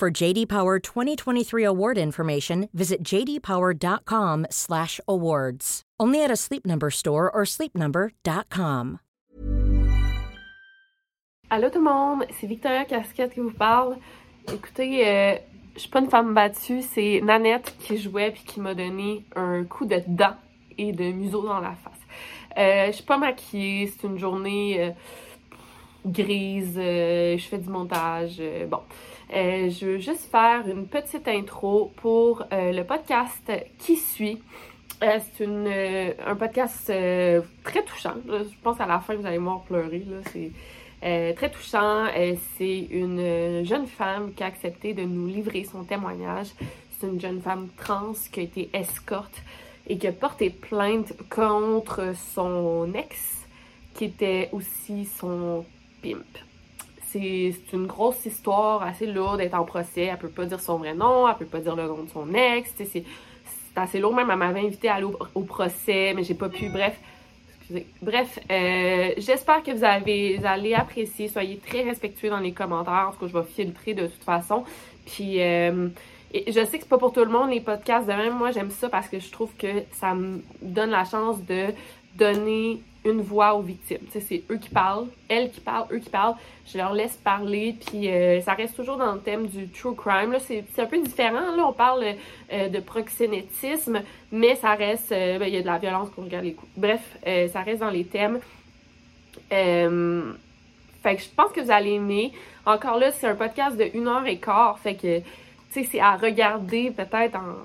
For JD Power 2023 award information, visit jdpower.com/awards. Only at a Sleep Number store or sleepnumber.com. Allô tout le monde, c'est Victoria Casquette qui vous parle. Écoutez, euh, je suis pas une femme battue, c'est Nanette qui jouait puis qui m'a donné un coup de dent et de museau dans la face. Euh, je suis pas maquillée, c'est une journée euh, grise, euh, je fais du montage, euh, bon. Euh, je veux juste faire une petite intro pour euh, le podcast qui suit. Euh, c'est un podcast très touchant. Je pense à la fin, vous allez voir pleurer. C'est très touchant. C'est une jeune femme qui a accepté de nous livrer son témoignage. C'est une jeune femme trans qui a été escorte et qui a porté plainte contre son ex, qui était aussi son pimp. C'est une grosse histoire assez lourde d'être en procès. Elle peut pas dire son vrai nom, elle peut pas dire le nom de son ex. C'est assez lourd. Même, elle m'avait invité à aller au, procès, mais j'ai pas pu. Bref, excusez. Bref, euh, j'espère que vous, avez, allez apprécier. Soyez très respectueux dans les commentaires. En tout cas, je vais filtrer de toute façon. Puis, euh, je sais que c'est pas pour tout le monde les podcasts. De même, moi, j'aime ça parce que je trouve que ça me donne la chance de donner une voix aux victimes. C'est eux qui parlent, elles qui parlent, eux qui parlent. Je leur laisse parler, puis euh, ça reste toujours dans le thème du true crime. Là, c'est un peu différent. Là, on parle euh, de proxénétisme, mais ça reste, euh, ben, il y a de la violence qu'on regarde les coups. Bref, ça reste dans les thèmes. Fait que je pense que vous allez aimer. Encore là, c'est un podcast de une heure et quart. Fait que, tu sais, c'est à regarder peut-être en,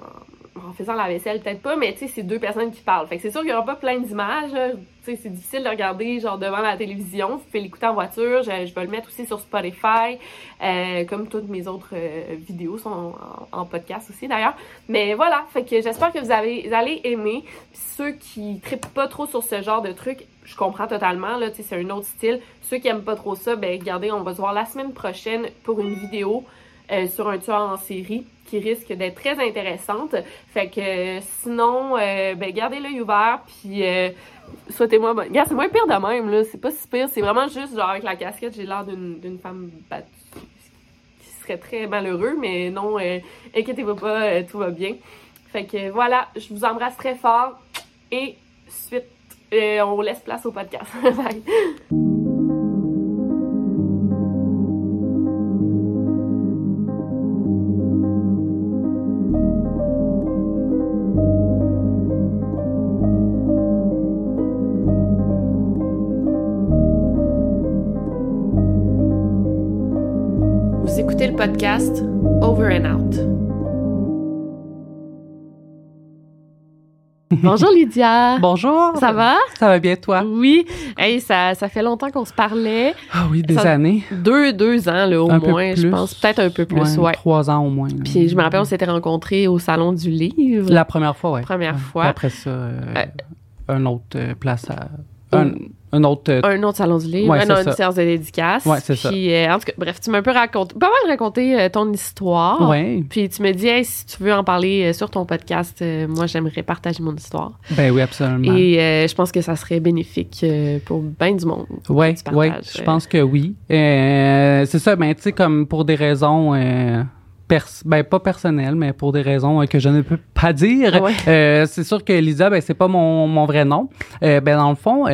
en faisant la vaisselle, peut-être pas, mais tu sais, c'est deux personnes qui parlent. Fait que c'est sûr qu'il y aura pas plein d'images. Tu sais, c'est difficile de regarder, genre, devant la télévision. Vous l'écouter en voiture. Je, vais le mettre aussi sur Spotify. euh, comme toutes mes autres euh, vidéos sont en, podcast aussi, d'ailleurs. Mais voilà. Fait que j'espère que vous, avez, allez aimer. Puis ceux qui trippent pas trop sur ce genre de trucs, je comprends totalement, là, tu sais, c'est un autre style. Ceux qui aiment pas trop ça, ben, regardez, on va se voir la semaine prochaine pour une vidéo euh, sur un tueur en série qui risque d'être très intéressante. Fait que sinon, euh, ben, gardez l'œil ouvert, puis euh, souhaitez-moi bonne. Regarde, c'est moins pire de même, là. C'est pas si pire. C'est vraiment juste, genre, avec la casquette, j'ai l'air d'une femme battue qui serait très malheureux, mais non, inquiétez-vous pas, tout va bien. Fait que voilà, je vous embrasse très fort et suite, on laisse place au podcast. Bye. Podcast Over and Out. Bonjour Lydia. Bonjour. Ça va? Ça va bien, toi? Oui. Hey, ça, ça fait longtemps qu'on se parlait. Ah oui, des Ça- années. Deux, deux ans, là, au Un peu moins, je pense. Peut-être un peu plus, ouais. Trois ans au moins. là. Puis je me rappelle, on s'était rencontrés au Salon du Livre. La première fois, oui. Première fois. Après ça, euh, Ouais. un autre euh, place à. Un, un autre. euh, Un autre Salon du Livre, Ouais, un c'est autre ça. séance de dédicace. Ouais, c'est ça. Puis, euh, en tout cas, bref, tu m'as un peu raconté, pas mal raconté euh, ton histoire. ouais. Puis tu me dis, hey, si tu veux en parler sur ton podcast, moi, j'aimerais partager mon histoire. Ben oui, absolument. Et je pense que ça serait bénéfique pour bien du monde. Ouais, partages, je pense que oui. C'est ça, ben tu sais, comme pour des raisons, pers- ben pas personnelles, mais pour des raisons euh, que je ne peux pas dire. Ouais. Euh, c'est sûr que Lisa, ben c'est pas mon, mon vrai nom. Euh, ben dans le fond,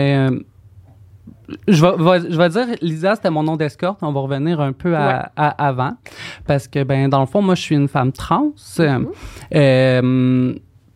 je vais, je vais dire Lisa, c'était mon nom d'escorte. On va revenir un peu à, à- avant, parce que ben dans le fond, moi je suis une femme trans. Mm-hmm. Euh,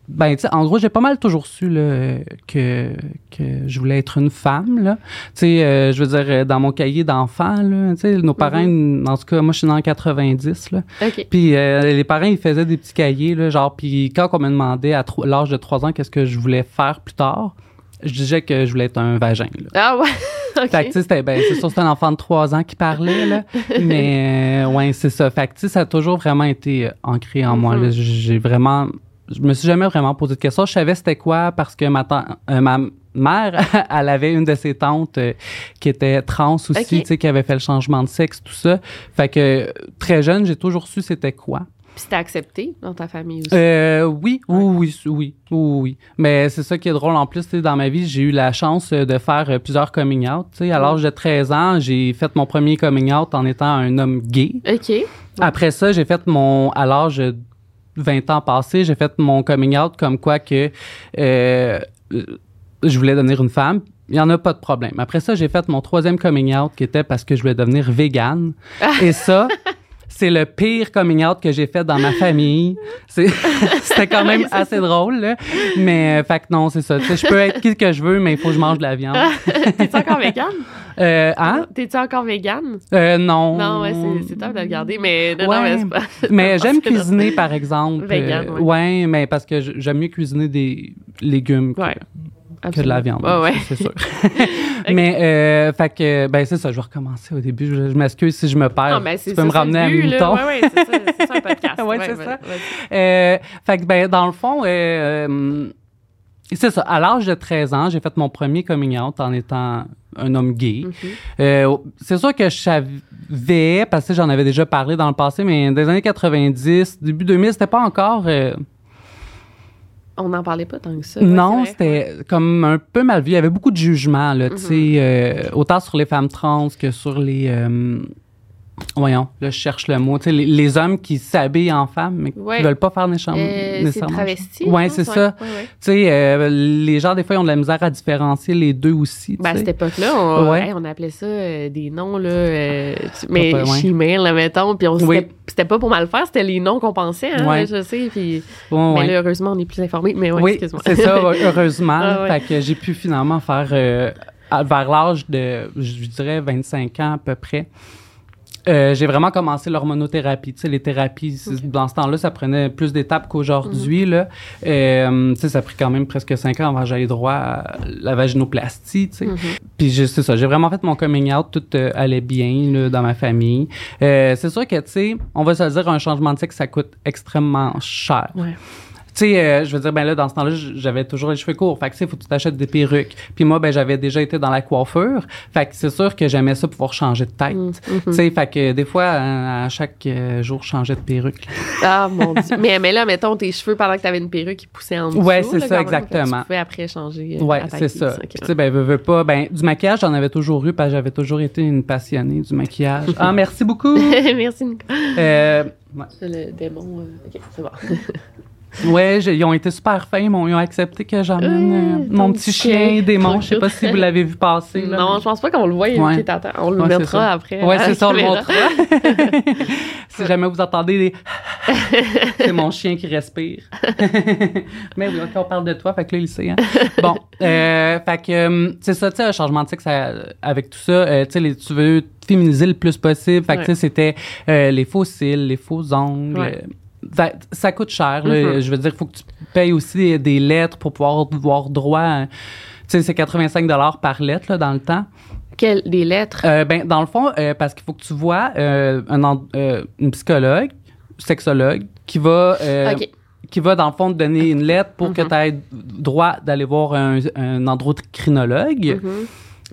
ben, tu sais, en gros, j'ai pas mal toujours su là, que, que je voulais être une femme. Là. Tu sais, euh, je veux dire, dans mon cahier d'enfant, là, tu sais, nos parents, en tout cas, moi, je suis né en 90, là. OK. Puis euh, les parents, ils faisaient des petits cahiers, là, genre, puis quand on me demandait à l'âge de 3 ans qu'est-ce que je voulais faire plus tard, je disais que je voulais être un vagin, là. Ah ouais. OK. Fait que, c'était, ben, c'est sûr, c'était un enfant de 3 ans qui parlait, là. Mais, euh, ouais, c'est ça. Fait que, ça a toujours vraiment été euh, ancré en moi, là. Mhm. J'ai vraiment, je me suis jamais vraiment posé de questions. Je savais c'était quoi parce que ma, euh, ma mère, elle avait une de ses tantes euh, qui était trans aussi, tu sais, qui avait fait le changement de sexe, tout ça. Fait que, très jeune, j'ai toujours su c'était quoi. Puis c'était accepté dans ta famille aussi? Euh, oui, oui, oui, oui, oui, oui. Mais c'est ça qui est drôle en plus, dans ma vie, j'ai eu la chance euh, de faire euh, plusieurs coming out. Tu sais, à l'âge de 13 ans, j'ai fait mon premier coming out en étant un homme gay. OK. Après ça, j'ai fait mon, à l'âge de 20 ans passés, j'ai fait mon coming out comme quoi que euh, je voulais devenir une femme. Il n'y en a pas de problème. Après ça, j'ai fait mon troisième coming out qui était parce que je voulais devenir végane. Et ça, c'est le pire coming out que j'ai fait dans ma famille. C'était quand même assez drôle, là. Mais, euh, fait que non, c'est ça. Je peux être qui que je veux, mais il faut que je mange de la viande. T'es-tu encore végane? Euh, hein? T'es-tu encore végane? Euh, non. Non, ouais, c'est- top de le garder, mais non, non, Ouais. mais c'est pas. Mais non, j'aime cuisiner, par exemple. Vegan, Euh, ouais. ouais, mais parce que j'aime mieux cuisiner des légumes que, Que de la viande. Ouais, ouais. C'est sûr. Mais, euh, fait que, ben, c'est ça, je vais recommencer au début. Je, je m'excuse si je me perds. Non, mais c'est tu peux me ramener à moutons. Ouais, ouais, c'est ça, c'est ça un podcast. Ouais, c'est ça. Euh, fait que, ben, dans le fond, euh, euh, c'est ça. À l'âge de 13 ans, j'ai fait mon premier coming out en étant un homme gay. Mhm. Euh, c'est sûr que je savais, parce que j'en avais déjà parlé dans le passé, mais dans les années 90, début 2000, c'était pas encore. euh, On n'en parlait pas tant que ça. ouais, non, c'était comme un peu mal vu. Il y avait beaucoup de jugements, là, tu sais, Mhm. euh, autant sur les femmes trans que sur les. euh, voyons, là, je cherche le mot. Tu sais, les, les hommes qui s'habillent en femmes, mais Ouais. qui veulent pas faire nécessairement. Euh, c'est travesti. Je c'est ça. ouais, ouais. Tu sais, euh, les gens, des fois, ils ont de la misère à différencier les deux aussi. Ben, à cette époque-là, on, hey, on appelait ça euh, des noms, là, euh, mais chimère, là, mettons, puis Oui. c'était- pas pour mal faire, c'était les noms qu'on pensait, hein, Ouais. je sais, puis... Bon, mais là, heureusement, on est plus informés, mais ouais, oui, c'est ça, heureusement. Ah. Fait que j'ai pu finalement faire, vers l'âge de, je dirais, 25 ans à peu près. Euh, j'ai vraiment commencé l'hormonothérapie. Tu sais, les thérapies, dans ce temps-là, ça prenait plus d'étapes qu'aujourd'hui. Mhm. là. Euh, tu sais, ça a pris quand même presque cinq ans avant que j'aille droit à la vaginoplastie. tu sais. Mhm. Puis j'ai- c'est ça, j'ai vraiment fait mon coming out, tout euh, allait bien là, dans ma famille. Euh, c'est sûr que, tu sais, on va se le dire, un changement de sexe, ça coûte extrêmement cher. Ouais. Tu sais, euh, je veux dire, ben là, dans ce temps-là, j'avais toujours les cheveux courts. Fait que, tu sais, faut que tu t'achètes des perruques. Puis moi, ben, j'avais déjà été dans la coiffure. Fait que c'est sûr que j'aimais ça pouvoir changer de tête. Mhm. Tu sais, fait que des fois, à, à chaque euh, jour, je changeais de perruque. Ah, mon Dieu. mais, mais là, mettons, tes cheveux, pendant que t'avais une perruque, ils poussaient en dessous. Ouais, c'est ça, exactement. Tu pouvais après changer. euh, Ouais, c'est ça. Tu sais, ben, veux, veux pas. Ben, du maquillage, j'en avais toujours eu parce que j'avais toujours été une passionnée du maquillage. ah, merci beaucoup. Merci, Nico. euh, ouais. Le démon. euh, Ok, c'est bon. Ouais, ils ont été super fins, ils ont accepté que j'emmène Euh, euh, mon ton petit chien. démon. Je sais pas si vous l'avez vu passer. Là, non, je pense pas qu'on le voit. Ouais. On le Ouais, mettra après. Ouais, à c'est ça, on le montrera. si jamais vous entendez des... c'est mon chien qui respire. Mais oui, ok, on parle de toi, fait que là, il sait. Hein? Bon, euh, fait que c'est ça, tu sais, un changement de sexe avec tout ça, euh, tu sais, tu veux féminiser le plus possible. Fait que, tu sais, c'était euh, les faux cils, les faux ongles. Euh, ça, coûte cher. là. Mhm. Je veux dire, il faut que tu payes aussi des, des lettres pour pouvoir avoir droit. à- Tu sais, c'est 85 par lettre là, dans le temps. Quelles des lettres? Euh, ben, dans le fond, euh, parce qu'il faut que tu vois euh, un, une psychologue, sexologue, qui va, qui va, dans le fond, te donner une lettre pour que Mhm. tu aies droit d'aller voir un, un endocrinologue. Mhm.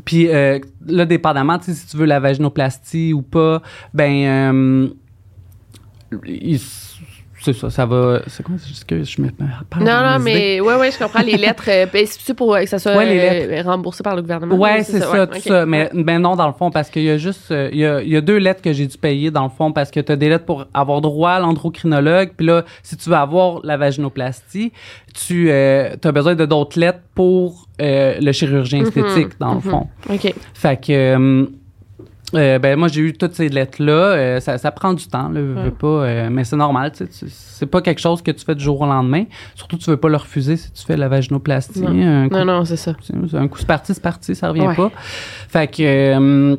Puis euh, là, dépendamment, si tu veux la vaginoplastie ou pas, ben, il- c'est ça, ça va. C'est quoi? C'est que je me perds Non, non, mais ouais, ouais, je comprends les lettres. euh, ben, c'est pour euh, que ça soit Ouais, euh, remboursé par le gouvernement. Ouais, ou c'est ça, ouais, tout ça. Mais ben non, dans le fond, parce qu'il y a juste, euh, il y, a, il y a deux lettres que j'ai dû payer, dans le fond, parce que tu as des lettres pour avoir droit à l'endocrinologue. Puis là, si tu veux avoir la vaginoplastie, tu as besoin de d'autres lettres pour euh, le chirurgien Mhm, esthétique, dans le mhm. fond. OK. Fait que, euh, ben moi, j'ai eu toutes ces lettres-là. Euh, ça, ça prend du temps, là, veux, pas, euh, mais c'est normal. tu sais, tu- C'est pas quelque chose que tu fais du jour au lendemain. Surtout, tu veux pas le refuser si tu fais la vaginoplastie. Non. Un coup Non, non, c'est ça. un coup c'est parti, c'est parti, ça revient Ouais. pas. Fait que euh,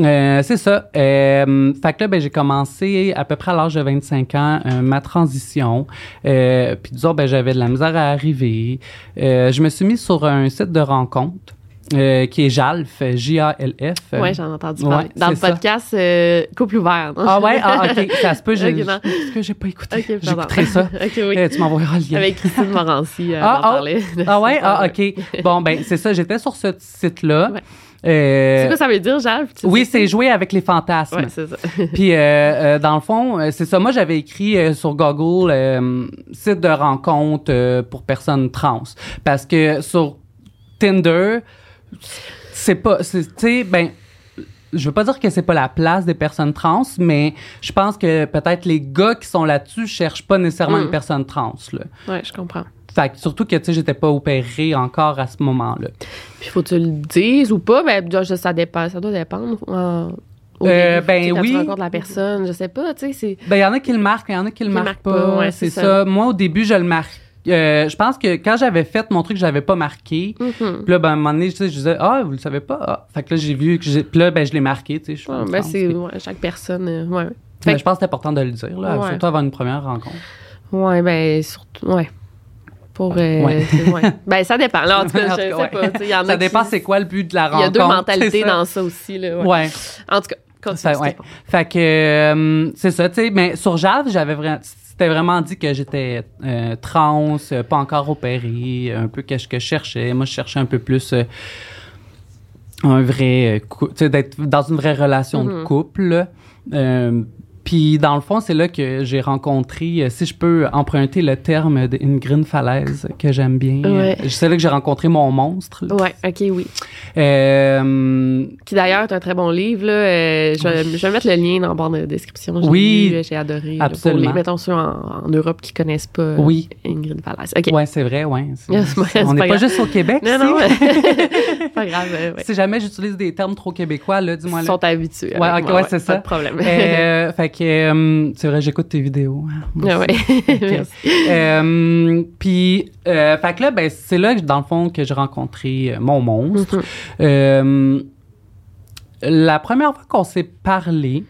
euh, c'est ça. Euh, fait que là, ben, j'ai commencé à peu près à l'âge de 25 ans ma transition. Euh, puis disons, ben, j'avais de la misère à arriver. Euh, je me suis mis sur un site de rencontre. Euh, qui est JALF, J-A-L-F. Ouais, j'en ai entendu ouais, parler. Dans le ça. podcast euh, Couple ouvert, non? Ah ouais, ah, ok, ça se peut, j'ai, Ok, non. est-ce que j'ai pas écouté? Ok, pardon. J'écouterai ça. ok, oui. Euh, tu m'envoieras le lien. Avec Christine Morancy, euh, Ah, en ah. ouais, ah ok. Bon ben c'est ça, j'étais sur ce site-là. Ouais. Euh, C'est quoi ça veut dire? Tu oui, c'est jouer avec les fantasmes. Ouais, c'est ça. Puis euh, euh, dans le fond, euh, c'est ça. Moi, j'avais écrit euh, sur Google euh, site de rencontre euh, pour personnes trans, parce que sur Tinder, c'est pas, tu sais, ben. Je veux pas dire que c'est pas la place des personnes trans, mais je pense que peut-être les gars qui sont là-dessus cherchent pas nécessairement Mm. une personne trans. Là. Ouais, je comprends. Fait que surtout que tu sais, j'étais pas opérée encore à ce moment-là. Puis faut que tu le dises ou pas, ben je- ça dépend, ça doit dépendre. Euh, au Euh, début, ben quand oui. tu rencontres la personne, je sais pas, tu sais, c'est Ben, il y en a qui le marquent, il y en a qui le marquent marquent pas. pas, ouais, c'est c'est ça. ça. Moi, au début, je le marque. Euh, je pense que quand j'avais fait mon truc, je l'avais pas marqué. Mhm. Puis là, ben, à un moment donné, tu sais, je disais, ah, vous le savez pas? Ah. Fait que là, j'ai vu que j'ai. Puis là, ben, je l'ai marqué, tu sais. je Ouais, une ben c'est ouais, chaque personne. euh, ouais. Ben, je pense que c'est important de le dire, là, surtout avant une première rencontre. ouais, ben surtout, ouais. Pour, euh, Ouais. Ben ça dépend. Là, en tout cas, je sais ouais. pas. y en a Ça dépend c'est quoi le but de la Il y rencontre. a deux mentalités ça. dans ça aussi. Là, ouais. En tout cas, continue. Ça. Fait que euh, c'est ça, tu sais. Mais sur Jave, j'avais vraiment, c'était vraiment dit que j'étais euh, trans, euh, pas encore opérée, un peu qu'est-ce que je cherchais. Moi, je cherchais un peu plus euh, un vrai, tu sais, d'être dans une vraie relation de Mhm. couple. Puis dans le fond, c'est là que j'ai rencontré, euh, si je peux emprunter le terme d'une green falaise que j'aime bien. Ouais. euh, c'est là que j'ai rencontré mon monstre. Ouais, ok, oui. Euh, Qui d'ailleurs est un très bon livre. Là. Euh, je, vais- je vais mettre le lien dans le bord de description. Oui, j'ai adoré. là, absolument. Pour les, mettons ceux en, en Europe qui connaissent pas Oui. Ingrid Valaise. OK. Ouais, c'est vrai, ouais. Pas- c'est on n'est pas pas, juste au Québec. Non, non, pas grave. ouais. Si jamais j'utilise des termes trop québécois, là, dis-moi Ils sont habitués. Ouais, avec ok, moi, ouais, c'est pas ça. de problème. Euh, fait que euh, c'est vrai, j'écoute tes vidéos. hein, Ah. Merci. Euh, Puis, euh, fait que là, ben, c'est là, dans le fond, que j'ai rencontré euh, mon monstre. Mhm. Euh, la première fois qu'on s'est parlé,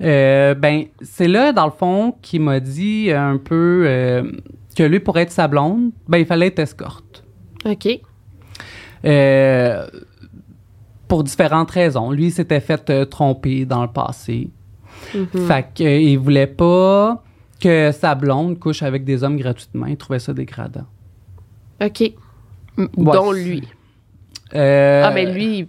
euh, ben, c'est là, dans le fond, qu'il m'a dit un peu euh, que lui, pour être sa blonde, ben, il fallait être escorte. OK. Euh, pour différentes raisons. Lui, s'était fait tromper dans le passé. Mhm. Fait qu'il voulait pas que sa blonde couche avec des hommes gratuitement. Il trouvait ça dégradant. OK. M- Ouais, Dont lui. Euh, Ah, mais lui,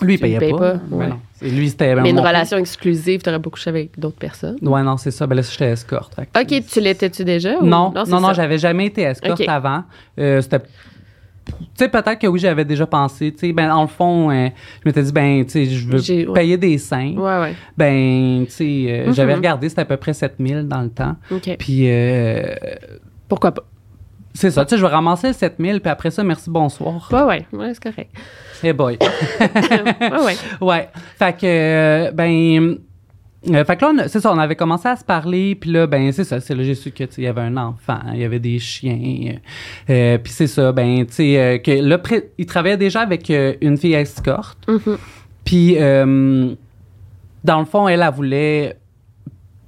lui, il tu payait pas. pas, Ben ouais. non. Lui, c'était... mais une relation exclusive, t'aurais pas couché avec d'autres personnes. Ouais, non, c'est ça. Ben là, j'étais escorte. OK, tu l'étais-tu déjà? ou- Non, non, non, j'avais jamais été escorte avant. Euh, c'était... Tu sais, peut-être que oui, j'avais déjà pensé. Tu sais, ben, en le fond, euh, je m'étais dit, ben, tu sais, je veux ouais. payer des seins. Ouais, ouais. Ben, tu sais, euh, Mhm. j'avais regardé, c'était à peu près 7000 dans le temps. OK. Puis, euh, Pourquoi pas? c'est ça, tu sais, je vais ramasser le 7000, puis après ça, merci, bonsoir. Ouais, ouais. Ouais, c'est correct. Hey boy. ouais, ouais. ouais. Fait que, euh, ben. Euh, fait que là, c'est ça, on avait commencé à se parler, puis là, ben, c'est ça, c'est là, j'ai su que, il y avait un enfant, il y avait des chiens, euh, euh, puis c'est ça, ben, tu sais, euh, que là, pré- il travaillait déjà avec euh, une fille escorte, Mhm. puis, euh, dans le fond, elle, elle voulait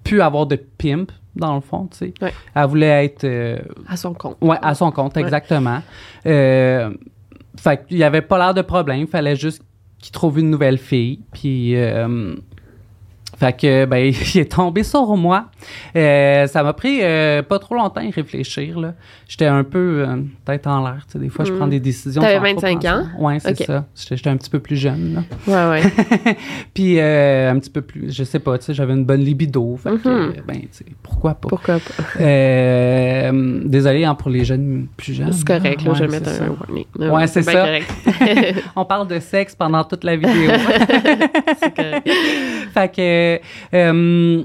plus avoir de pimp, dans le fond, tu sais. Ouais. Elle voulait être À son compte. Ouais, à son compte, Ouais. exactement. Euh, fait qu'il y avait pas l'air de problème. Il fallait juste qu'il trouve une nouvelle fille. Puis, euh, fait que, ben, il est tombé sur moi. Euh, ça m'a pris euh, pas trop longtemps à y réfléchir, là. J'étais un peu euh, tête en l'air, tu sais. Des fois, je Mm. prends des décisions. T'avais sans trop 25 penser. ans? Ouais, c'est ça. J'étais un petit peu plus jeune, là. Ouais, ouais. Puis, euh, un petit peu plus, je sais pas, tu sais, j'avais une bonne libido. Fait que, Mhm. euh, ben, tu sais, pourquoi pas? Pourquoi pas? Désolé hein, pour les jeunes plus jeunes. C'est correct, là, Ouais, je vais mettre un warning. Ouais, c'est ça. On parle de sexe pendant toute la vidéo. c'est correct. fait que. Euh,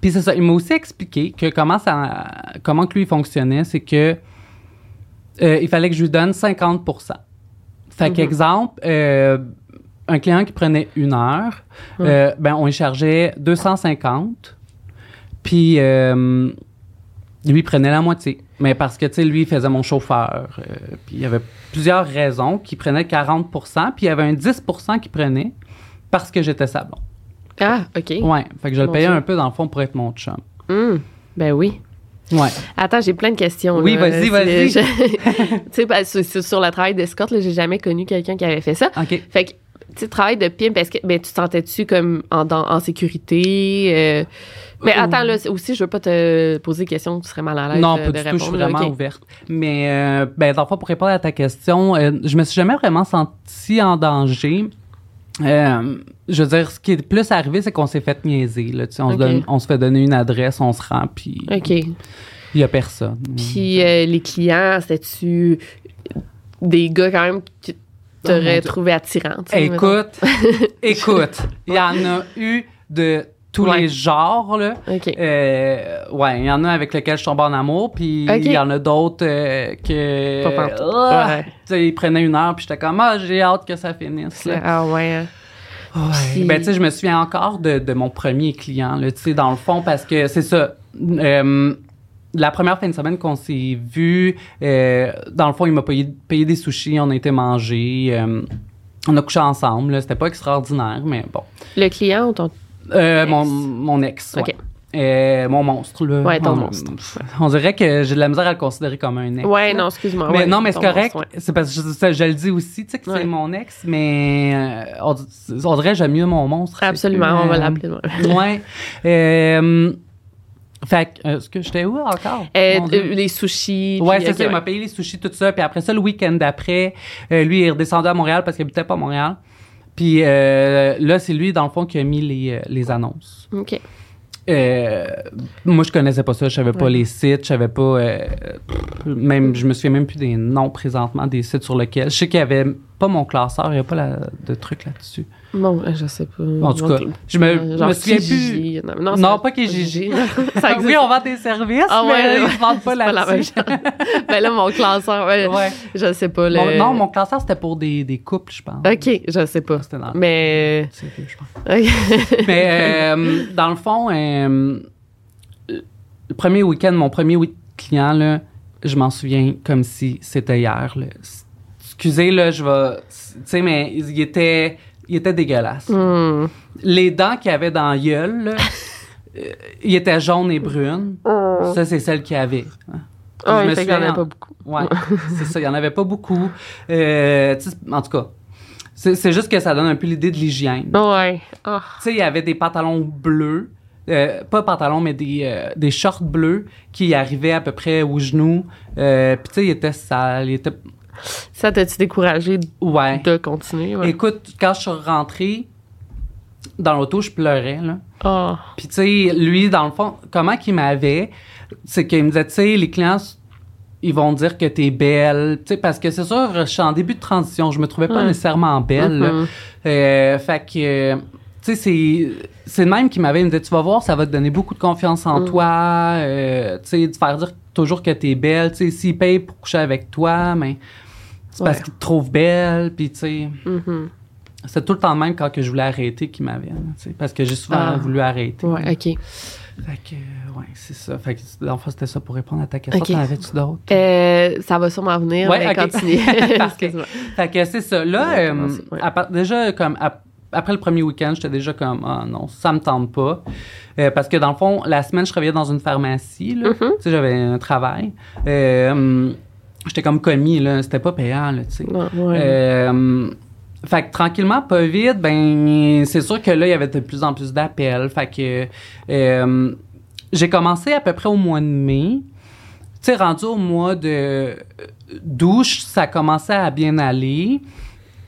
puis c'est ça, il m'a aussi expliqué que comment ça, comment que lui fonctionnait, c'est que euh, il fallait que je lui donne 50 Fait Mhm. qu'exemple, euh, un client qui prenait une heure, euh, ben on lui chargeait 250, puis lui prenait la moitié. Mais parce que, tu sais, lui, il faisait mon chauffeur. puis il y avait plusieurs raisons qui prenaient 40% puis il y avait un 10% qui prenait parce que j'étais sa blonde. Ah, OK. Ouais, fait que je le payais un peu dans le fond pour être mon chum. Hum, Ben oui. Ouais. Attends, j'ai plein de questions. Oui, vas-y, vas-y. tu sais, sur, le travail d'escorte, j'ai jamais connu quelqu'un qui avait fait ça. OK. Fait que, tu sais, travail de pimp, est-ce que ben, tu te sentais-tu comme en, dans- en sécurité? euh? Mais attends, là, aussi, je veux pas te poser des questions, tu serais mal à l'aise Non, euh, pas de du tout. Je répondre. suis vraiment ouverte. Mais, euh, ben, dans le fond, pour répondre à ta question, euh, je me suis jamais vraiment sentie en danger. Euh, je veux dire, ce qui est plus arrivé, c'est qu'on s'est fait niaiser. Là, tu sais, on, se donne- on se fait donner une adresse, on se rend, puis il OK. y a personne. Puis euh, les clients, c'était-tu des gars quand même que Oh t'aurais mon Dieu. trouvé mettons? Écoute, écoute, il y en a eu de tous Ouais. les genres, là. OK. Euh, ouais, il y en a avec lesquels je tombe en amour, puis il y en a d'autres euh, que. Pas. Ah! Ouais. Tu sais, ils prenaient une heure, puis j'étais comme, ah, j'ai hâte que ça finisse. là. Ah ouais. hein. Ouais. Puis- Ben, tu sais, je me souviens encore de, de mon premier client, tu sais, dans le fond, parce que c'est ça. euh, la première fin de semaine qu'on s'est vu, dans le fond, il m'a payé, payé des sushis, on a été euh, on a couché ensemble, c'était pas extraordinaire, mais bon. Le client ou ton. Euh, mon, mon ex, ouais. Euh, mon monstre, là. Ouais, ton on, monstre. On dirait que j'ai de la misère à le considérer comme un ex. Ouais, là. non, excuse-moi. Mais ouais, non, mais c'est correct. ouais. C'est parce que je, le dis aussi, tu sais, que c'est mon ex, mais euh, on, on dirait que j'aime mieux mon monstre. Absolument, on va l'appeler. Ouais. Euh, fait que, euh, est-ce que j'étais où encore? Euh, euh, les sushis. Ouais, c'est ça. Il m'a payé les sushis, tout ça. Puis après ça, le week-end d'après, lui, il est redescendu à Montréal parce qu'il habitait pas à Montréal. Puis euh, là, c'est lui, dans le fond, qui a mis les, euh, les annonces. OK. Euh, moi, je connaissais pas ça. Je savais pas les sites. Je savais pas. euh, même, je me souviens même plus des noms présentement des sites sur lesquels. Je sais qu'il y avait pas mon classeur. Il y a pas la- de truc là-dessus. Bon, euh, je sais pas. En tout Donc, cas, je me, euh, genre me souviens plus. Kijiji. Non, non, pas Kijiji. ça existe. oui, on vend des services, Ah mais ouais. ils se vendent pas la même chose. ben là, mon classeur, ouais, Ouais. je sais pas. Le... Non, mon classeur, c'était pour des, des couples, je pense. OK, je sais pas. C'était dans- Mais. Je pense. Mais euh, dans le fond, euh, le premier week-end, mon premier week- client, là, je m'en souviens comme si c'était hier. là. Excusez, là, je vais. Tu sais, mais il était, il était dégueulasse. Hmm. Les dents qu'il avait dans la gueule, là, euh, il était jaune et brune. Ça, c'est celle qu'il avait. hein? Ah, Je me fait qu'il y en a souviens- pas beaucoup. Ouais, c'est ça. Il n'y en avait pas beaucoup. Euh, en tout cas, c'est juste que ça donne un peu l'idée de l'hygiène. Ouais. Ah. Tu sais, il y avait des pantalons bleus. euh, pas pantalons, mais des, euh, des shorts bleus qui arrivaient à peu près aux genoux. Euh, Puis, tu sais, il était sale. Il était... Ça t'a-tu découragé Ouais. de continuer? Ouais. Écoute, quand je suis rentrée dans l'auto, je pleurais, là. Ah. Puis, tu sais, lui, dans le fond, comment qu'il m'avait, c'est qu'il me disait, tu sais, les clients, ils vont dire que t'es belle. Tu sais, parce que c'est sûr, je suis en début de transition. Je me trouvais pas nécessairement belle. là. Mhm. Euh, fait que, tu sais, c'est, c'est le même qui m'avait dit, tu vas voir, ça va te donner beaucoup de confiance en Mm. toi. euh, tu sais, de faire dire toujours que t'es belle. Tu sais, s'il paye pour coucher avec toi, mais c'est parce Ouais. qu'il te trouve belle. Puis, tu sais, Mhm. c'est tout le temps même quand que je voulais arrêter qui m'avait. là, tu sais, parce que j'ai souvent Ah. voulu arrêter. Ouais, OK. Fait que, ouais, c'est ça. Fait que, fond, c'était ça pour répondre à ta question. Ok. T'en avais-tu d'autres? Euh, ça va sûrement venir, Ouais, mais ok. continue. Fait que c'est ça. Là, Ouais, euh, commencer, ouais. à part- déjà, comme ap- après le premier week-end, j'étais déjà comme, ah non, ça me tente pas. Euh, parce que dans le fond, la semaine, je travaillais dans une pharmacie. Mhm. Tu sais, j'avais un travail. Euh, j'étais comme commis, là. C'était pas payant, là, tu sais. Ouais. Euh, fait que tranquillement, pas vite, ben c'est sûr que là, il y avait de plus en plus d'appels. Fait que j'ai commencé à peu près au mois de mai. Tu sais, rendu au mois de douche, ça commençait à bien aller.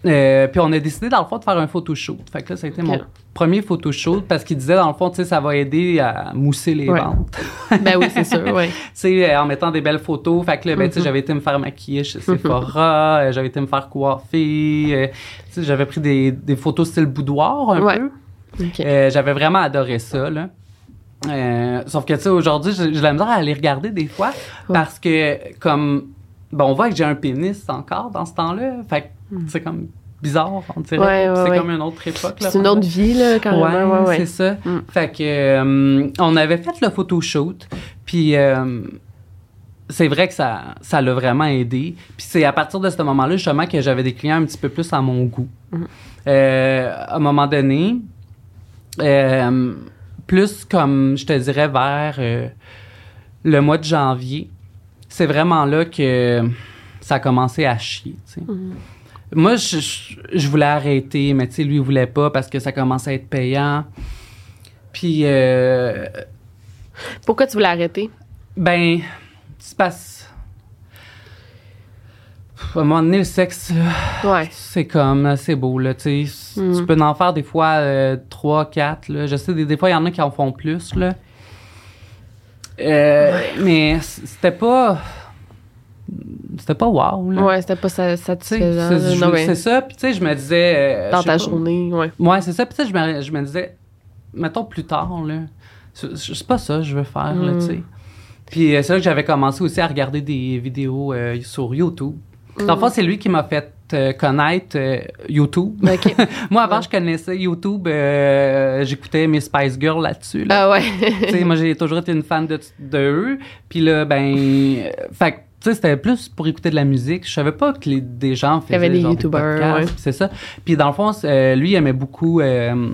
Euh, puis on a décidé, dans le fond, de faire un photoshoot. Fait que là, ça a été mon premier photoshoot parce qu'il disait, dans le fond, tu sais, ça va aider à mousser les Ouais. ventes. ben oui, c'est sûr, ouais. tu sais, euh, en mettant des belles photos. Fait que là, ben, tu sais, Mhm. j'avais été me faire maquiller chez Sephora, euh, j'avais été me faire coiffer, tu sais, j'avais pris des, des photos style boudoir un Ouais. peu. Euh, j'avais vraiment adoré ça, là. Euh, sauf que, tu sais, aujourd'hui, j'ai la misère à les regarder des fois Ouais. parce que, comme, bon, on voit que j'ai un pénis encore dans ce temps-là. Fait que c'est comme bizarre, on dirait. Hmm. Ouais, ouais, c'est ouais. comme une autre époque. C'est une autre vie, là, quand même. Ouais, c'est ça. Mm. Fait que euh, on avait fait le photoshoot, puis euh, c'est vrai que ça ça l'a vraiment aidé. Puis c'est à partir de ce moment-là justement que j'avais des clients un petit peu plus à mon goût. Mm. Euh, à un moment donné, plus comme je te dirais vers le mois de janvier, c'est vraiment là que ça a commencé à chier. tu sais. Moi, je, je- voulais arrêter, mais tu sais, lui, il voulait pas parce que ça commençait à être payant. Puis, euh, Pourquoi tu voulais arrêter? ben, c'est passe. À un moment donné, le sexe, Ouais. c'est comme, c'est beau, là, tu sais. Tu peux en faire des fois euh, trois, quatre, là. Je sais, des, des fois, il y en a qui en font plus, là. Euh, Mais c'était pas. C'était pas wow, là. Ouais, c'était pas sa- Tu sais, satisfaisant. c'est ça. Puis, tu sais, je me disais. euh, dans ta pas. journée, ouais. Ouais, c'est ça. Puis, tu sais, je me, je me disais, mettons plus tard, là. C'est pas ça que je veux faire, là, Mm. tu sais. Puis, euh, c'est là que j'avais commencé aussi à regarder des vidéos euh, sur YouTube. Mm. Dans le fond, c'est lui qui m'a fait euh, connaître euh, YouTube. OK. Moi, avant, Ouais. je connaissais YouTube. euh, J'écoutais mes Spice Girls là-dessus. Là. ah ouais. Tu sais, moi, j'ai toujours été une fan de, de eux. Puis là, ben. fait tu sais, c'était plus pour écouter de la musique. Je savais pas que les, des gens faisaient y avait des podcasts, ouais. C'est ça. Puis dans le fond, euh, lui, il aimait beaucoup euh,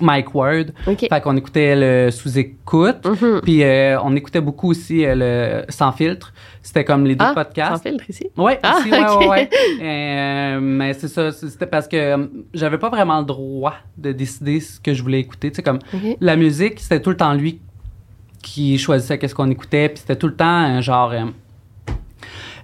Mike Ward. OK. Fait qu'on écoutait le sous-écoute. Mhm. Puis euh, on écoutait beaucoup aussi le Sans filtre. C'était comme les deux Ah, podcasts. sans filtre ici? Ouais, Ah, aussi, ouais, ok. ouais, ouais. Mais c'est ça, c'était parce que j'avais pas vraiment le droit de décider ce que je voulais écouter. Tu sais, comme la musique, c'était tout le temps lui qui choisissait qu'est-ce qu'on écoutait, puis c'était tout le temps euh, genre.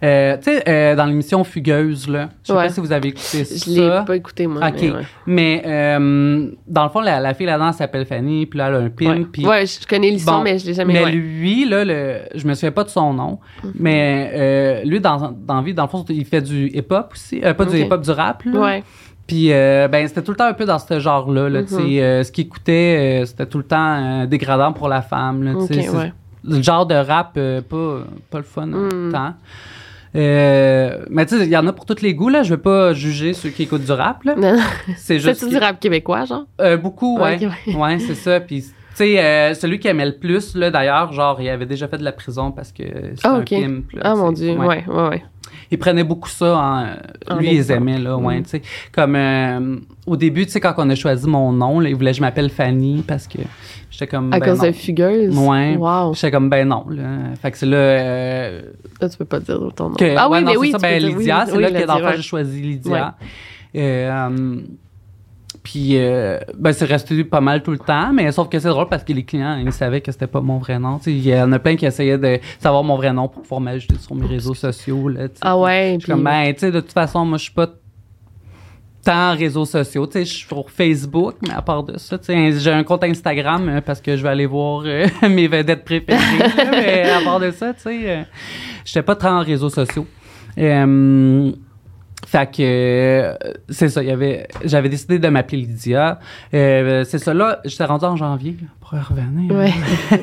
Euh, tu sais, euh, dans l'émission Fugueuse, là, je sais Ouais. pas si vous avez écouté ça. Je l'ai pas écouté, moi. Ok. Mais, ouais. Mais euh, dans le fond, la, la fille là-dedans elle s'appelle Fanny, puis là, elle a un pin, Ouais. Ouais, je connais l'histoire, Bon, mais je l'ai jamais mais lui, là, le, je me souviens pas de son nom, Mhm. mais lui, dans, dans vie, dans le fond, il fait du hip-hop aussi. Pas du hip-hop, du rap, là. Ouais. Puis, euh, ben, c'était tout le temps un peu dans ce genre-là. Là, tu sais, euh, ce qu'il écoutait, euh, c'était tout le temps dégradant pour la femme. Là, ouais. Le genre de rap, pas, pas le fun temps. Euh, mais tu sais, il y en a pour tous les goûts. Là. Je veux pas juger ceux qui écoutent du rap. Là. C'est juste C'est du rap québécois, genre? euh, beaucoup, ouais. Ouais, c'est ça. Puis, tu sais, euh, celui qui aimait le plus, là, d'ailleurs, genre, il avait déjà fait de la prison parce que c'est Ah, un ok. pimp. là, Ah, mon. Dieu. Ouais, ouais, ouais. Il prenait beaucoup ça en. En lui, ils aimaient, là, ouais, Mhm. tu sais. Comme euh, au début, tu sais, quand on a choisi mon nom, là, il voulait que je m'appelle Fanny parce que j'étais comme. À ben cause non. de Fugueuse? Ouais. Wow. J'étais comme, ben non, là. Fait que c'est là. euh, Là, tu peux pas dire ton nom. que, ah ouais, oui, non, mais c'est oui, ça, ben, Lydia, oui, c'est oui, là que dans le j'ai choisi Lydia. Euh, euh, puis, euh, ben, c'est resté pas mal tout le temps, mais sauf que c'est drôle parce que les clients, ils savaient que c'était pas mon vrai nom. Il y en a plein qui essayaient de savoir mon vrai nom pour pouvoir m'ajouter sur mes réseaux sociaux. Là. Ah ouais, Je suis comme, ben, tu sais, de toute façon, moi, je suis pas tant réseaux sociaux. Tu sais, je suis sur Facebook, mais à part de ça, tu sais, j'ai un compte Instagram euh, parce que je vais aller voir euh, mes vedettes préférées. mais à part de ça, tu sais, euh, j'étais pas tant en réseaux sociaux. Euh, fait que euh, c'est ça, il y avait j'avais décidé de m'appeler Lydia. Euh, c'est ça là, j'étais rendu en janvier là, pour revenir. Ouais.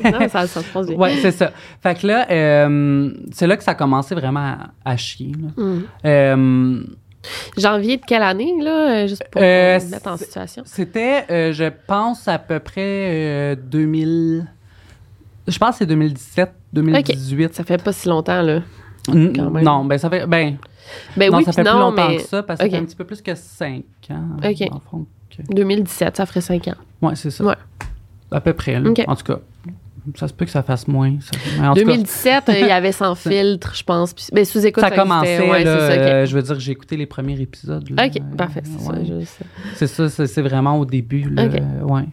non, ça, ça se passe bien. Ouais, c'est ça. Fait que là, euh, c'est là que ça a commencé vraiment à, à chier. là. Mm. Euh, Janvier de quelle année, là? Juste pour me mettre en situation? C'était, je pense, à peu près euh, 2000. Je pense que c'est 2017, 2018. Ça fait pas si longtemps, là. N-. Non, ben ça fait. Ben, Ben non, oui, ça fait plus non, longtemps mais que ça, parce que ça Ok. fait un petit peu plus que 5 ans. Ok. dans le fond, que- 2017, ça ferait 5 ans. Ouais, c'est ça. Ouais. À peu près, là. Ok. En tout cas, ça se peut que ça fasse moins. ça. En tout cas, 2017, euh, il y avait sans filtre, je pense. Puis, ben, sous-écoute, ça existait. commençait, Ouais, là, c'est ça, euh, je veux dire, j'ai écouté les premiers épisodes. là. OK, parfait, c'est ça. Ouais. C'est ça, c'est c'est vraiment au début, là. Ok. euh, ouais.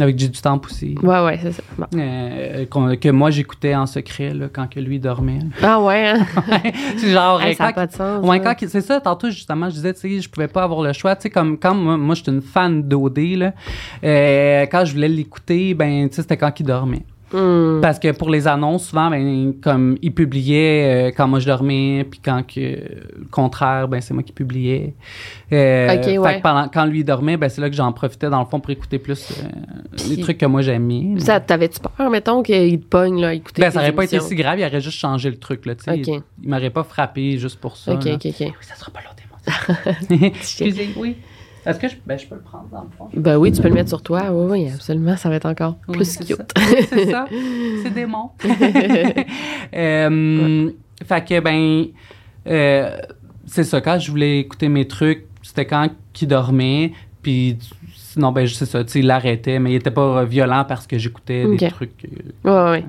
Avec du temps aussi. Ouais, ouais, c'est ça. Bon. Euh, que moi j'écoutais en secret là, quand que lui dormait. Ah ouais, hein? c'est genre Hey, ça n'a pas de sens. ouais, c'est ça tantôt justement je disais tu sais je pouvais pas avoir le choix tu sais comme quand moi, moi j'étais une fan d'OD là euh, quand je voulais l'écouter ben tu sais c'était quand il dormait Hmm. parce que pour les annonces souvent ben comme il publiait euh, quand moi je dormais puis quand que le contraire ben c'est moi qui publiais Euh, Ok, fait ouais. que pendant quand lui dormait ben c'est là que j'en profitais dans le fond pour écouter plus euh, les trucs que moi j'aimais Ça, t'avais-tu peur, mettons, qu'il te pogne, là, écouter ben, ça aurait pas été si grave, il aurait juste changé le truc, là, tu sais. Ok. Il, il m'aurait pas frappé juste pour ça. OK, là. OK, OK. Oui, ça sera pas l'autre oui. Est-ce que je, ben, je peux le prendre dans le fond? Ben oui, tu peux le mettre sur toi. Oui, oui, absolument. Ça va être encore Oui, plus cute. c'est ça. C'est démon. euh, Fait que, ben, euh, c'est ça. Quand je voulais écouter mes trucs, c'était quand il dormait. Puis, sinon, ben, c'est ça. Tu sais, il l'arrêtait, mais il était pas violent parce que j'écoutais des trucs. euh, Ouais, ouais.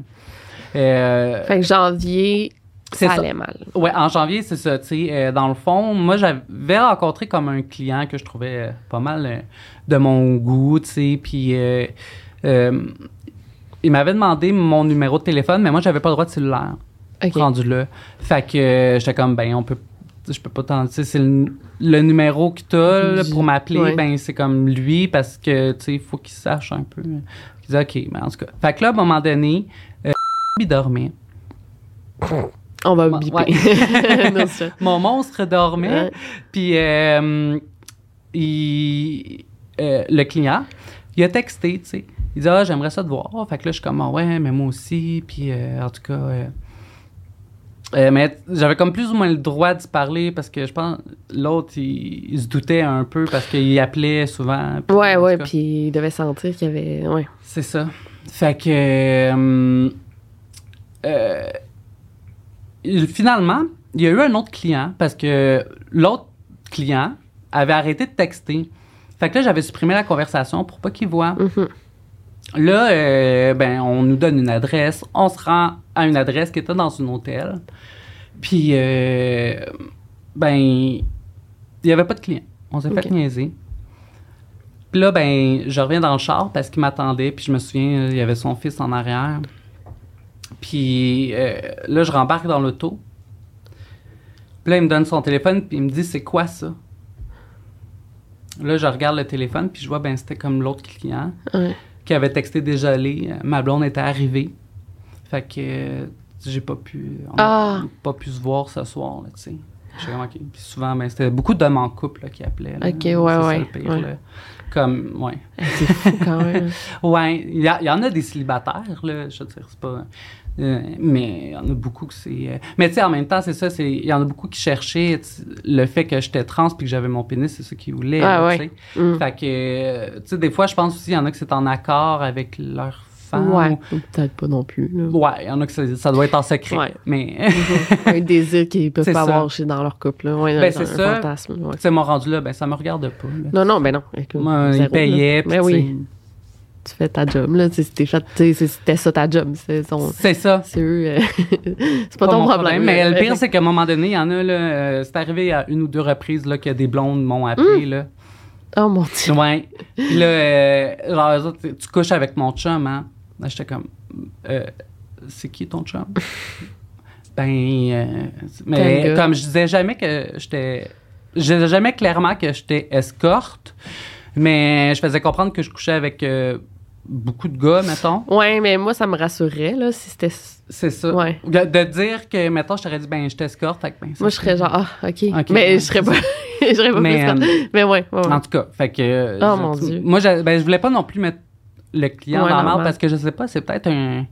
Euh, Fait que janvier, ça ça. allait mal. Ouais, en janvier, c'est ça. Euh, dans le fond, moi, j'avais rencontré comme un client que je trouvais euh, pas mal euh, de mon goût, tu sais, puis il m'avait demandé mon numéro de téléphone, mais moi, j'avais pas le droit de cellulaire rendu là. Fait que j'étais comme, ben, on peut, je peux pas t'en, tu sais, c'est le, le numéro que t'as pour m'appeler, Ouais. ben, c'est comme lui parce que, tu sais, il faut qu'il sache un peu. Il dit, OK, mais en tout cas. Fait que là, à un moment donné, il dormait. On va Ouais. biper. Non. Mon monstre dormait. Puis euh, il- euh, le client, il a texté, tu sais. Il dit Ah, j'aimerais ça te voir. Fait que là, je suis comme Ah ouais, mais moi aussi. Puis euh, en tout cas. mais j'avais comme plus ou moins le droit de se parler parce que je pense l'autre il, il se doutait un peu parce qu'il appelait souvent. Ouais, ouais, puis il devait sentir qu'il y avait. Ouais. C'est ça. Fait que euh, finalement, il y a eu un autre client parce que l'autre client avait arrêté de texter. Fait que là, j'avais supprimé la conversation pour pas qu'il voit. Mhm. Là, euh, ben, on nous donne une adresse. On se rend à une adresse qui était dans un hôtel. Puis, euh, ben, il n'y avait pas de client. On s'est fait niaiser. Puis là, ben, je reviens dans le char parce qu'il m'attendait. Puis je me souviens, il y avait son fils en arrière. Puis euh, là, je rembarque dans l'auto. Puis là, il me donne son téléphone. Puis il me dit, c'est quoi ça? Là, je regarde le téléphone. Puis je vois, ben, c'était comme l'autre client Ouais. qui avait texté déjà allé. euh, Ma blonde était arrivée. Fait que euh, j'ai pas pu. On Ah. pas pu se voir ce soir, là, tu sais. Puis souvent, ben, c'était beaucoup d'hommes en couple là, qui appelaient. là. Ok, ouais, ouais, le pire, ouais. là. Comme, ouais. C'est fou quand même. Ouais, il y, y en a des célibataires, là, je veux dire, c'est pas... euh, mais il y en a beaucoup que c'est... euh, mais tu sais, en même temps, c'est ça, c'est il y en a beaucoup qui cherchaient le fait que j'étais trans puis que j'avais mon pénis, c'est ça qu'ils voulaient, Ah ouais. tu sais. Mm. Fait que, euh, tu sais, des fois, je pense aussi, il y en a que c'est en accord avec leur femme. Ouais. ou- Ou Peut-être pas non plus. là. Ouais, il y en a que ça, ça doit être en secret. Ouais. Mais, un désir qu'ils peuvent pas ça. avoir chez dans leur couple. Là. Ouais, Ben, c'est ça. fantasme. ouais. tu sais, mon rendu là, ben, ça me regarde pas, là. Non, non, ben non. Moi, ils payaient, puis Ben oui, tu fais ta job. Là. C'était c'était ça ta job. C'est son- sais, c'est ça. c'est eux. euh, c'est pas, pas ton problème. Mais le pire, c'est qu'à un moment donné, il y en a, là, euh, c'est arrivé à une ou deux reprises, là, que des blondes m'ont appelé, là. Oh mon Dieu. Ouais. Puis là, euh, autres, tu tu couches avec mon chum, hein? Là, j'étais comme, euh, c'est qui ton chum? ben, mais comme je disais jamais que j'étais, je disais jamais clairement que j'étais escorte, mais je faisais comprendre que je couchais avec euh, beaucoup de gars, mettons. Ouais, mais moi, ça me rassurait, là, si c'était. C'est ça. Ouais. De, de dire que, mettons, je t'aurais dit, ben, je t'escorte, fait que, ben, ça Moi, je serais genre, ah, OK. Ok, mais ouais, je serais pas. je serais pas Mais, plus. euh, Mais ouais, ouais. En tout cas, fait que. Oh, je- mon Dieu. Moi, je, ben, je voulais pas non plus mettre le client dans la merde parce que je sais pas, c'est peut-être un,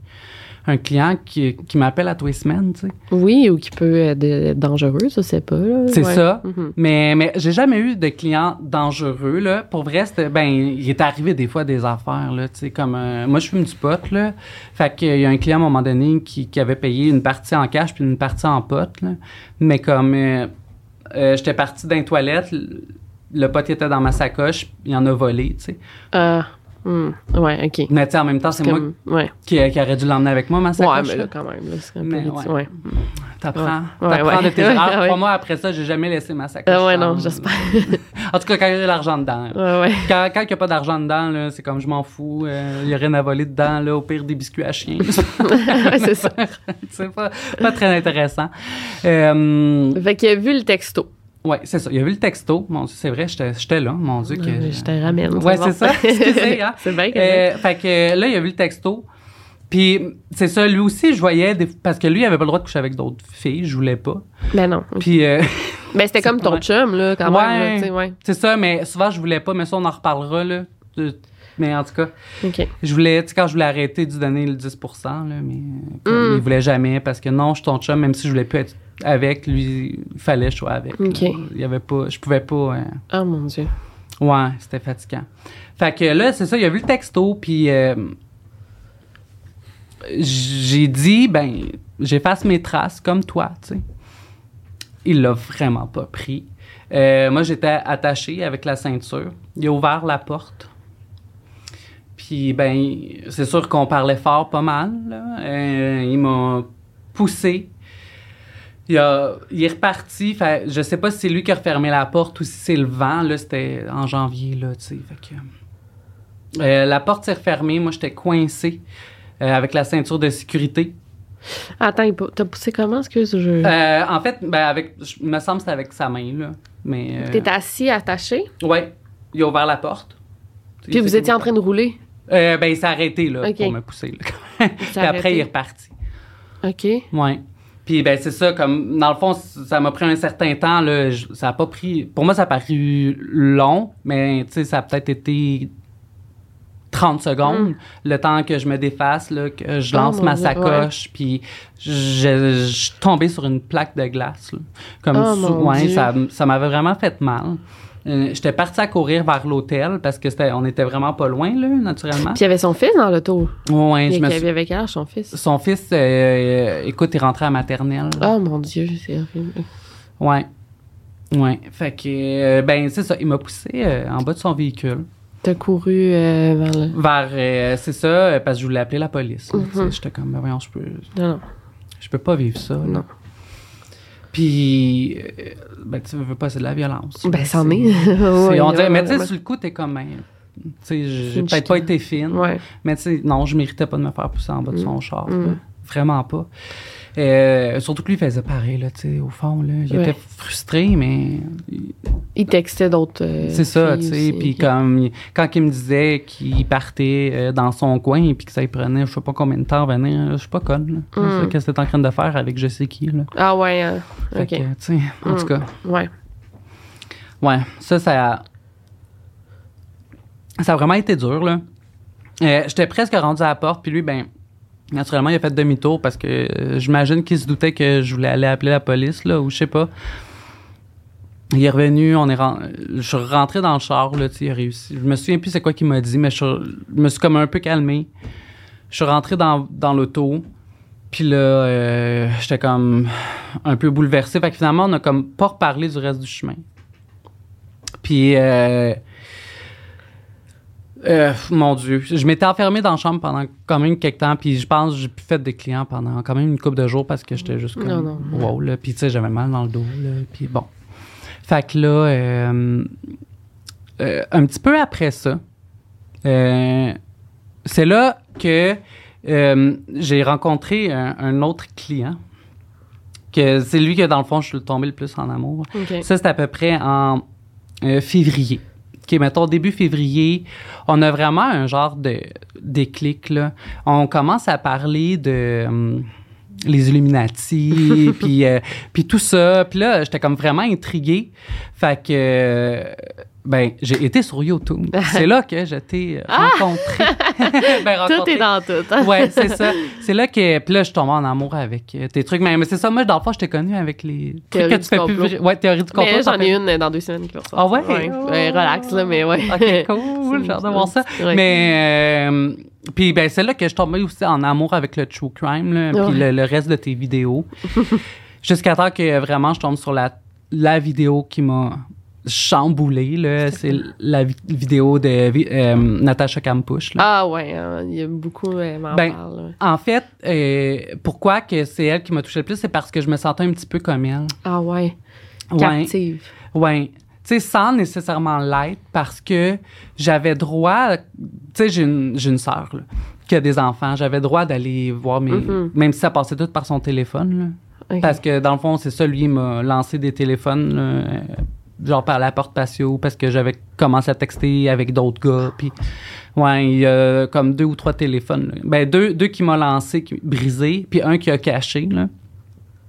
un client qui, qui m'appelle à tous les semaines, tu sais. Oui, ou qui peut être dangereux, ça, c'est pas. C'est Ouais. ça. Mhm. Mais, mais j'ai jamais eu de client dangereux, là. Pour vrai, c'était, ben, il est arrivé des fois des affaires, là, tu sais, comme, euh, moi, je fume du pot, là. Fait qu'il y a un client, à un moment donné, qui, qui avait payé une partie en cash puis une partie en pot, là. Mais comme, euh, euh, j'étais parti dans les toilettes, le- le pot était dans ma sacoche, il en a volé, tu sais. Hmm, ouais, OK. Mais tu sais, en même temps, c'est moi ouais. qui, qui aurait dû l'emmener avec moi, ma Ouais, sacoche. mais là. quand même, là, c'est un peu Mais ouais. ouais. T'apprends. Ouais, T'apprends ouais. de tes Ouais, erreurs. ouais. Trois mois après ça, j'ai jamais laissé ma sacoche. Ah ouais, non, j'espère. En tout cas, quand il y a de l'argent dedans. ouais, ouais. Quand, quand il n'y a pas d'argent dedans, c'est comme je m'en fous. euh, Il n'y a rien à voler dedans, là, au pire des biscuits à chien. ouais, c'est ça. c'est pas, pas très intéressant. Euh, Fait a vu le texto. Ouais, c'est ça. Il y a vu le texto. Mon Dieu, c'est vrai, j'étais là, mon Dieu. Que, je te ramène. Bon. c'est ça. Hein. c'est bien correct. Euh, fait que là, il a vu le texto. Puis, c'est ça, lui aussi, je voyais, des- parce que lui, il avait pas le droit de coucher avec d'autres filles, je voulais pas. Ben non. Puis, euh, Ben c'était comme ton ouais. chum, là, quand Ouais. même. ouais. c'est ça, mais souvent, je voulais pas, mais ça, on en reparlera, là. Mais en tout cas, je voulais, tu sais, quand je voulais arrêter de lui donner le 10 là, mais Mm. il voulait jamais, parce que non, je suis ton chum, même si je voulais plus être avec, lui, il fallait que je sois avec. là. Ok. Il y avait pas, je pouvais pas. euh, Oh mon Dieu. Ouais, c'était fatigant. Fait que là, c'est ça, il a vu le texto, puis euh, j'ai dit, ben, j'efface mes traces comme toi, tu sais. Il l'a vraiment pas pris. Euh, moi, j'étais attaché avec la ceinture. Il a ouvert la porte. Puis Puis, ben, c'est sûr qu'on parlait fort pas mal. Là. Euh, il m'a poussé. Il, a- il est reparti. Fait, je sais pas si c'est lui qui a refermé la porte ou si c'est le vent. Là, c'était en janvier, là, tu sais. Fait que, euh, la porte s'est refermée. Moi, j'étais coincé euh, avec la ceinture de sécurité. Attends, t'as poussé comment, excuse? Je... Euh, en fait, ben, avec, je- me semble que c'était avec sa main, là. Mais, T'es assis, attaché, ouais, il a ouvert la porte. puis vous étiez en train de rouler? Ben, il s'est arrêté, là, pour me pousser. là. Puis après, il est reparti. OK. Ouais. Puis, ben, c'est ça, comme, dans le fond, ça m'a pris un certain temps, là. je- ça a pas pris. Pour moi, ça a paru long, mais, tu sais, ça a peut-être été 30 secondes, le temps que je me défasse, là, que je Mm. Oh, lance mon ma sacoche, puis je, je suis tombé sur une plaque de glace, là. Comme, Oh, sous- ouais, ça, ça m'avait vraiment fait mal. Euh, J'étais parti à courir vers l'hôtel parce que c'était, on était vraiment pas loin, là, naturellement. Puis il y avait son fils dans l'auto. Il je me suis- avait quel âge, son fils? Son fils, euh, écoute, il rentrait à maternelle. Oh mon Dieu, c'est horrible. Ouais. Ouais. Fait que, euh, ben, c'est ça. Il m'a poussé en bas de son véhicule. T'as couru vers le... Vers, c'est ça, parce que je voulais appeler la police. là. Mhm. J'étais comme, ben, voyons, je peux, Non, non. je peux pas vivre ça. là. Non. Puis, euh, ben, tu veux pas, c'est de la violence. Ben, c'en est. on dirait, mais tu sais, sur le coup, t'es comme, ben, tu sais, j'ai peut-être pas été fine. Ouais. Mais tu sais, non, je méritais pas de me faire pousser en bas de son char. Mm. Vraiment pas. Euh, surtout que lui, il faisait pareil, là, tu sais, au fond, là. Il Ouais. était frustré, mais il- textait d'autres. euh, c'est ça, tu sais. Puis comme, quand il me disait qu'il partait euh, dans son coin et que ça lui prenait, je sais pas combien de temps à venir, je suis pas conne, là. Mm. Qu'est-ce que t'es en train de faire avec je sais qui, là. Ah ouais, hein. Fait OK. que, tu sais, en Mm. tout cas, Ouais. ouais, ça, ça a, ça a vraiment été dur, là. J'étais presque rendu à la porte, puis lui, ben, naturellement, il a fait demi-tour parce que euh, j'imagine qu'il se doutait que je voulais aller appeler la police, là, ou je sais pas. Il est revenu, on est ren- je suis rentré dans le char, là, il a réussi. Je me souviens plus c'est quoi qu'il m'a dit, mais je me suis comme un peu calmé. Je suis rentré dans, dans l'auto, puis là, euh, j'étais comme un peu bouleversé. Fait que finalement, on a comme pas reparlé du reste du chemin. Puis, euh, euh, mon Dieu, je m'étais enfermé dans la chambre pendant quand même quelques temps, puis je pense que j'ai pu faire des clients pendant quand même une couple de jours parce que j'étais juste comme Non, non. wow, là. Puis tu sais, j'avais mal dans le dos, là, puis bon. Fait que là, euh, euh, un petit peu après ça, c'est là que j'ai rencontré un, un autre client, que c'est lui que dans le fond, je suis tombé le plus en amour. Ça, c'est à peu près en février. OK, mettons début février, on a vraiment un genre de déclic, là. On commence à parler de hum, les Illuminati, puis euh, puis tout ça. Puis là, j'étais comme vraiment intrigué. Fait que, euh, ben, j'ai été sur YouTube. C'est là que je t'ai rencontré. Ben, Tout est dans tout. hein? Ouais, c'est ça. C'est là que. Puis là, je tombe en amour avec euh, tes trucs. Mais, mais c'est ça, moi, dans le fond, je t'ai connu avec les trucs que tu fais plus. Ouais, théorie du complot. J'en ai une dans deux semaines qui va Ah ouais? Ouais, relax, là, mais ouais. Ok, cool. J'ai hâte de voir ça. Mais. euh, puis, ben, c'est là que je tombais aussi en amour avec le true crime, puis le reste de tes vidéos. Jusqu'à temps que vraiment, je tombe sur la, la vidéo qui m'a chamboulé, là. C'est la vi- vidéo de euh, Natasha Kampusch, là. Ah ouais, hein, il y a beaucoup, elle m'en Ben, parle. En fait, euh, pourquoi que c'est elle qui m'a touché le plus, c'est parce que je me sentais un petit peu comme elle. Ah ouais, captive. Ouais. Tu sais, sans nécessairement l'être, parce que j'avais droit. Tu sais, j'ai une, j'ai une sœur, qui a des enfants. J'avais droit d'aller voir mes. Mhm. Même si ça passait tout par son téléphone, là. Parce que dans le fond, c'est ça, lui, m'a lancé des téléphones, là, euh, genre par la porte patio, parce que j'avais commencé à texter avec d'autres gars. Puis, ouais, il y a comme deux ou trois téléphones. là. Ben, deux, deux qui m'ont lancé, qui, brisé, puis un qui a caché, là.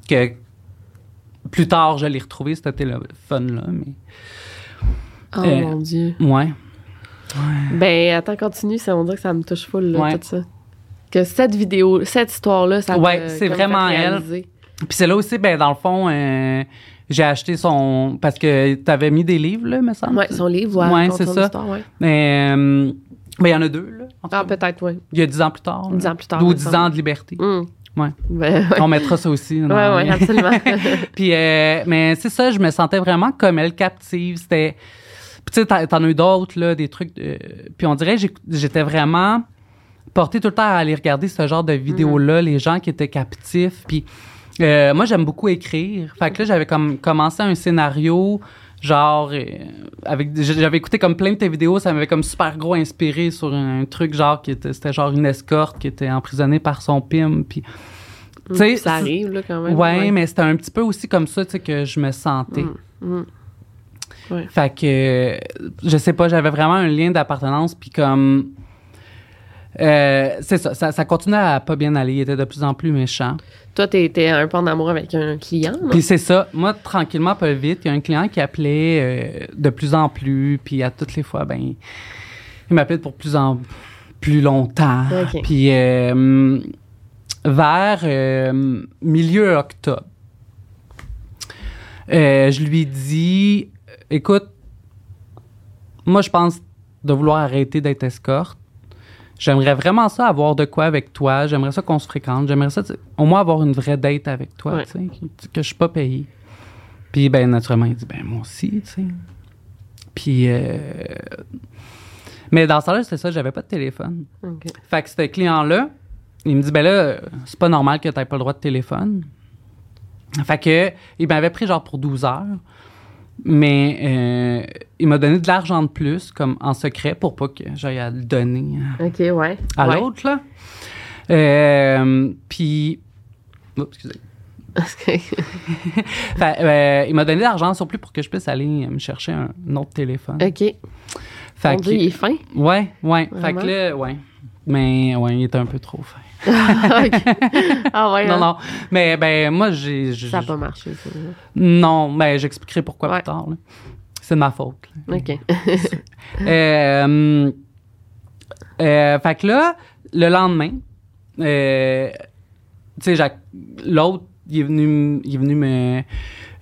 Que plus tard, je l'ai retrouvé, ce téléphone-là. Mais, Oh euh, mon Dieu. ouais. Ben, attends, continue, ça, on dirait que ça me touche full, là, Ouais. tout ça. Que cette vidéo, cette histoire-là, ça Ouais, c'est vraiment elle. Puis c'est là aussi, ben, dans le fond, euh, j'ai acheté son. Parce que tu avais mis des livres, là, me semble. Ouais, son livre, ouais, raconte c'est ça. ouais. Mais euh, ben, il y en a deux, là. en Ah, peut-être, ouais. Il y a dix ans plus tard. Dix ans plus tard, Ou dix ans de liberté. Hum. Ouais. Ben, ouais. On mettra ça aussi. ouais, lien. absolument. Puis, euh, mais c'est ça, je me sentais vraiment comme elle captive. C'était. Puis tu sais, t'en as eu d'autres, là, des trucs. Puis on dirait j'étais vraiment porté tout le temps à aller regarder ce genre de vidéos-là, les gens qui étaient captifs. Puis euh, moi, j'aime beaucoup écrire. Fait que là, j'avais comme commencé un scénario, genre, euh, avec, j'avais écouté comme plein de tes vidéos, ça m'avait comme super gros inspiré sur un, truc genre qui était, c'était genre une escorte qui était emprisonnée par son pim. Puis, sais, ça arrive, là, quand même. Ouais, mais c'était un petit peu aussi comme ça, tu sais, que je me sentais. mm. Ouais. Fait que, je sais pas, j'avais vraiment un lien d'appartenance, puis comme. Euh, c'est ça, ça, ça continuait à pas bien aller. Il était de plus en plus méchant. Toi, t'étais un peu en amour avec un client, non? Puis c'est ça. Moi, tranquillement, pas vite, il y a un client qui appelait euh, de plus en plus, puis à toutes les fois, ben, il m'appelait pour plus en plus longtemps. Puis euh, vers euh, milieu octobre, euh, je lui dis, écoute, moi, je pense de vouloir arrêter d'être escorte. J'aimerais vraiment ça avoir de quoi avec toi. J'aimerais ça qu'on se fréquente. J'aimerais ça, au moins avoir une vraie date avec toi, Ouais. que, que je suis pas payé. Puis, ben, naturellement, il dit, ben, moi aussi, tu sais. Puis, euh, mais dans ce temps-là, c'était ça, j'avais pas de téléphone. Fait que ce client-là, il me dit, ben là, c'est pas normal que t'aies pas le droit de téléphone. Fait que, il m'avait pris genre pour 12 heures. Mais euh, il m'a donné de l'argent de plus, comme en secret, pour pas que j'aille à le donner Ok, ouais. à Ouais. l'autre, là. Euh, puis. Oups, excusez. Fait, euh, il m'a donné de l'argent surplus pour que je puisse aller me chercher un, autre téléphone. ok. Fait Mon que- Dieu, il est fin. Ouais, ouais. Fait Vraiment? que là, ouais. Mais, ouais, il était un peu trop fin. Ah ouais. Non, hein? non. Mais, ben, moi, j'ai. Ça n'a pas marché, ça. Non, mais j'expliquerai pourquoi Ouais. plus tard. là. C'est de ma faute. là. Ok. Euh, euh, fait que là, le lendemain, euh, tu sais, l'autre, il est venu, il est venu me,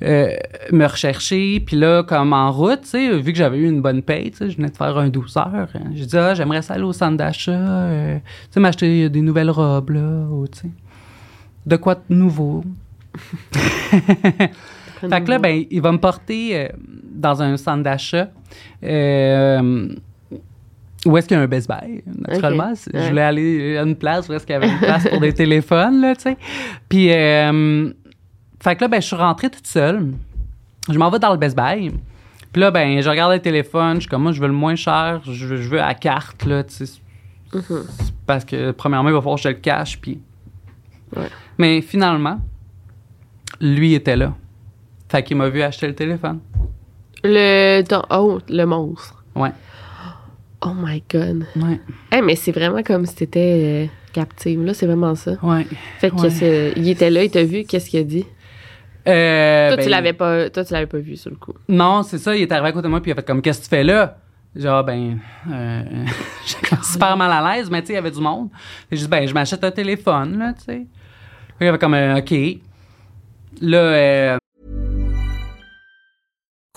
euh, me rechercher. Puis là, comme en route, tu sais, vu que j'avais eu une bonne paye, tu sais, je venais de faire un 12 heures. hein, J'ai dit, ah, j'aimerais ça aller au centre d'achat, euh, tu sais, m'acheter des nouvelles robes, là, ou, de quoi de nouveau? Fait que là, ben, il va me porter euh, dans un centre d'achat euh, où est-ce qu'il y a un Best Buy, naturellement. Je voulais aller à une place où est-ce qu'il y avait une place pour des téléphones, là, tu sais. Puis, euh, fait que là, ben, je suis rentrée toute seule. Je m'en vais dans le Best Buy. Puis là, ben, je regarde le téléphone. Je suis comme, moi, je veux le moins cher. Je veux, je veux à carte, là, tu sais. Mhm. Parce que, premièrement, il va falloir que je le cache, puis... Ouais. Mais finalement, lui était là. Fait qu'il m'a vu acheter le téléphone. Le. Oh, le monstre. Ouais. Oh my god. Ouais. Hey, mais c'est vraiment comme si t'étais euh, captive, là, c'est vraiment ça. Ouais. Fait que Ouais. il était là, il t'a vu, qu'est-ce qu'il a dit? Euh, toi, ben, tu l'avais pas, toi, tu l'avais pas vu sur le coup. Non, c'est ça. Il est arrivé à côté de moi, puis il a fait comme, qu'est-ce que tu fais là? Genre, ben, euh, j'étais super mal à l'aise, mais tu sais, il y avait du monde. J'ai dit, ben, je m'achète un téléphone, là, tu sais. Il avait comme, euh, OK. Là, euh,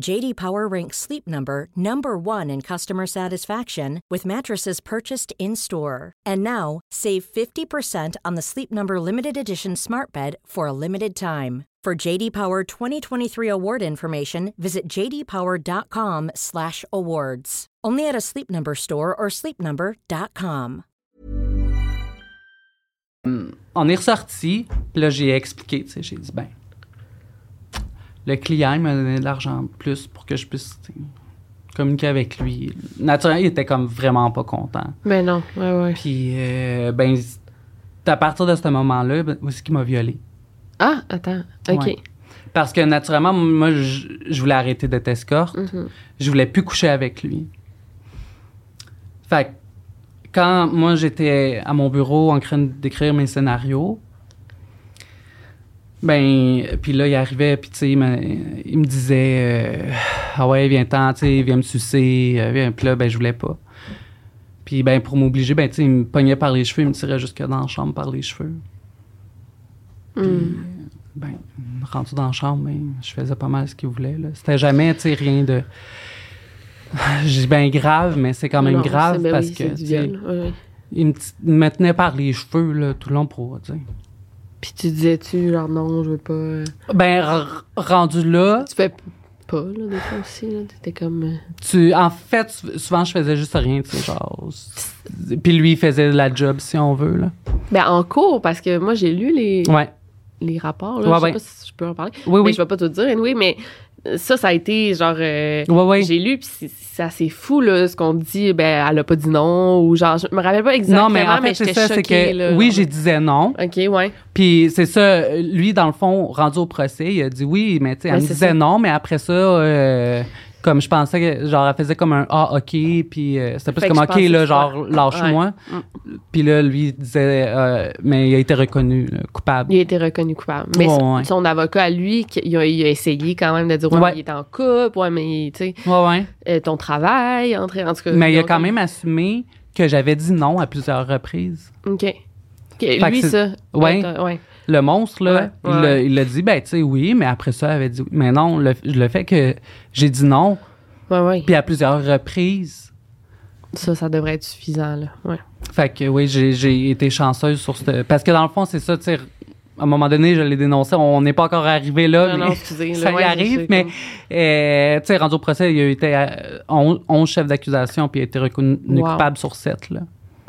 JD Power ranks Sleep Number number 1 in customer satisfaction with mattresses purchased in-store. And now, save 50% on the Sleep Number limited edition Smart Bed for a limited time. For JD Power 2023 award information, visit jdpower.com/awards. Only at a Sleep Number store or sleepnumber.com. on est ressorti. Là, j'ai expliqué, tu sais, j'ai dit, ben, le client, il m'a donné de l'argent de plus pour que je puisse communiquer avec lui. Naturellement, il était comme vraiment pas content. Ben non, ouais, ouais. Puis, euh, ben, c'est à partir de ce moment-là, ben, où est-ce qu'il m'a violé? Ah, attends, ok. Ouais. Parce que naturellement, moi, je, je voulais arrêter d'être escorte. Mhm. Je voulais plus coucher avec lui. Fait que quand moi j'étais à mon bureau en train d'écrire mes scénarios, ben, puis là, il arrivait, puis tu sais, il, me- il me disait euh, Ah ouais, viens-t'en, tu sais, viens me sucer. euh, viens. Puis là, ben, je voulais pas. Puis ben, pour m'obliger, ben, tu sais, il me pognait par les cheveux, il me tirait jusque dans la chambre par les cheveux. Hmm. ben, rendu dans la chambre, ben, je faisais pas mal ce qu'il voulait. là. C'était jamais, tu sais, rien de. Dis bien grave, mais c'est quand même Non, grave ben parce oui, que du viol. Il me, t- il me tenait par les cheveux là, tout le long pour. tu sais. Puis tu disais-tu, genre, non, je veux pas. euh, Ben, rendu là, Tu fais pas, là, des fois aussi, là. T'étais comme. euh, tu, en fait, sou- souvent, je faisais juste rien, tu sais, genre. Puis lui, il faisait la job, si on veut, là. Ben, en cours, parce que moi, j'ai lu les, Ouais. les rapports, là. Ouais, je sais ouais. pas si je peux en parler. Oui, Mais oui. je vais pas tout dire, oui, mais ça, ça a été, genre. euh, Ouais, ouais. J'ai lu, puis c'est- assez fou, là, ce qu'on dit. Ben, elle a pas dit non, ou genre, je me rappelle pas exactement, Non, mais en fait, c'est ça, c'est que là, oui, j'ai disais non. OK, ouais. Puis c'est ça, lui, dans le fond, rendu au procès, il a dit oui, mais tu sais, elle me disait ça. non, mais après ça, euh, comme je pensais que, genre, elle faisait comme un ah, ok, puis euh, c'était plus Fait comme ok, là, genre, lâche-moi. Puis là, lui, disait, euh, mais il a été reconnu coupable. Il a été reconnu coupable. Mais Ouais, son- ouais. son avocat, à lui, il a, il a essayé quand même de dire, ouais, Ouais. mais il est en couple, ouais, mais, tu sais, Ouais, ouais. euh, ton travail, entre, en tout cas. Mais il a quand même assumé que j'avais dit non à plusieurs reprises. OK. Lui, c'est- ça. Ouais. attends, ouais. Le monstre, là, Ouais, il ouais. l'a- il l'a dit, ben, tu sais, oui, mais après ça, il avait dit oui. Mais non, le, le fait que j'ai dit non, puis à plusieurs reprises, Ça, ça devrait être suffisant, là. Ouais. Fait que oui, j'ai, été chanceuse sur ce. Parce que dans le fond, c'est ça, tu sais. À un moment donné, je l'ai dénoncé. On n'est pas encore arrivé là. Non, mais non, excusez. ça y arrive, mais euh, tu sais, rendu au procès, il a été euh, 11, 11 chefs d'accusation puis il a été reconnu Wow. coupable sur 7. Là.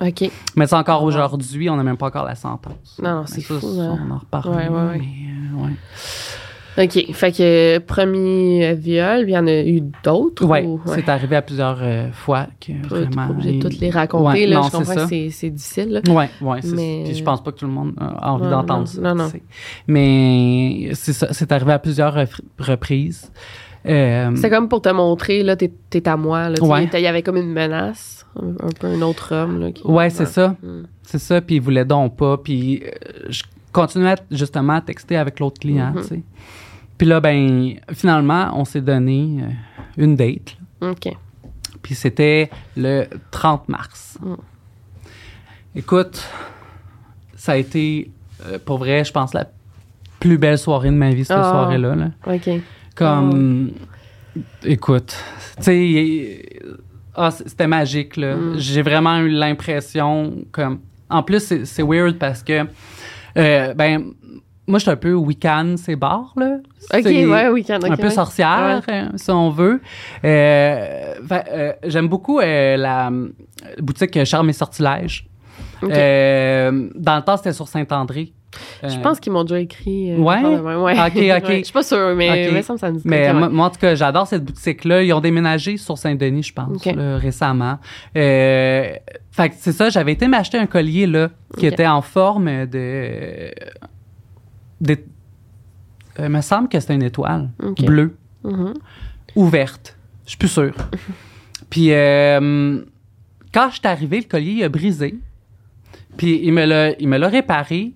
OK. Mais c'est encore aujourd'hui, on n'a même pas encore la sentence. Non, non, c'est fou, ça, hein. On en reparle. Ouais, ouais, ouais. mais, euh, ouais. OK. Fait que euh, premier euh, viol, il y en a eu d'autres? Ouais, ou- c'est arrivé à plusieurs euh, fois que vraiment. pas obligé de il- toutes les raconter, Ouais, là. non, je c'est comprends que c'est- difficile. Ouais, ouais, c'est Mais- Puis je pense pas que tout le monde a envie d'entendre non, ça. non, non. Mais c'est ça, c'est arrivé à plusieurs reprises. Euh, C'est comme pour te montrer, là, t'es t'es à moi, Ouais. Il y avait comme une menace, un, un peu un autre homme, là. qui- ouais, c'est ça. Mm. C'est ça, puis il voulait donc pas. Puis euh, je continuais justement à texter avec l'autre client, Mhm. tu sais. Puis là, ben, finalement, on s'est donné euh, une date. là. OK. Puis c'était le 30 mars. Mm. Écoute, ça a été, euh, pour vrai, je pense, la plus belle soirée de ma vie, cette Ah. soirée-là. là. OK. Comme, écoute, tu sais, ah, c'était magique, là. Mm. J'ai vraiment eu l'impression, comme, en plus, c'est- c'est weird parce que, euh, ben, moi, je suis un peu week-end, c'est bar, là. OK, C'est ouais, week-end. un ok, peu ouais. sorcière, euh, si on veut. Euh, fait, euh, J'aime beaucoup la boutique Charme et Sortilège. Dans le temps, c'était sur Saint-André. Je Euh, pense qu'ils m'ont déjà écrit. euh, Ouais? ouais. Ok, ok. Je suis pas sûre, mais Ok. mais ça me ça me dit Mais moi, moi, en tout cas, j'adore cette boutique-là. Ils ont déménagé sur Saint-Denis, je pense, là, récemment. Euh, fait que c'est ça, j'avais été m'acheter un collier là, qui était en forme de. de euh, il me semble que c'était une étoile bleue, Mhm. ouverte. Je suis plus sûre. Puis quand je suis arrivé, le collier il a brisé. Puis il me l'a réparé.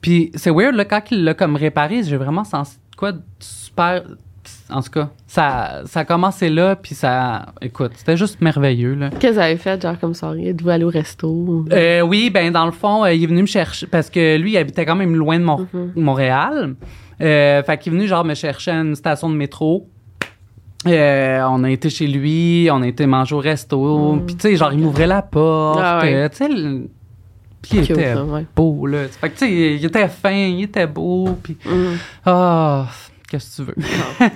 Puis c'est weird, là, quand il l'a comme réparé, j'ai vraiment senti quoi de super. En tout cas, ça, ça a commencé là, puis ça. Écoute, c'était juste merveilleux, là. Qu'est-ce que vous avez fait, genre, comme soirée? Êtes-vous allé au resto? Euh, oui, ben dans le fond, euh, il est venu me chercher parce que lui, il habitait quand même loin de Mhm. Montréal. Euh, fait qu'il est venu genre me chercher à une station de métro. Euh, on a été chez lui, on a été manger au resto. Mhm. Puis tu sais, genre il m'ouvrait la porte. Ah ouais. euh, tu sais, puis il était ouais. beau là. Fait que tu sais, il était fin, il était beau. Puis Mhm. ah, qu'est-ce que tu veux?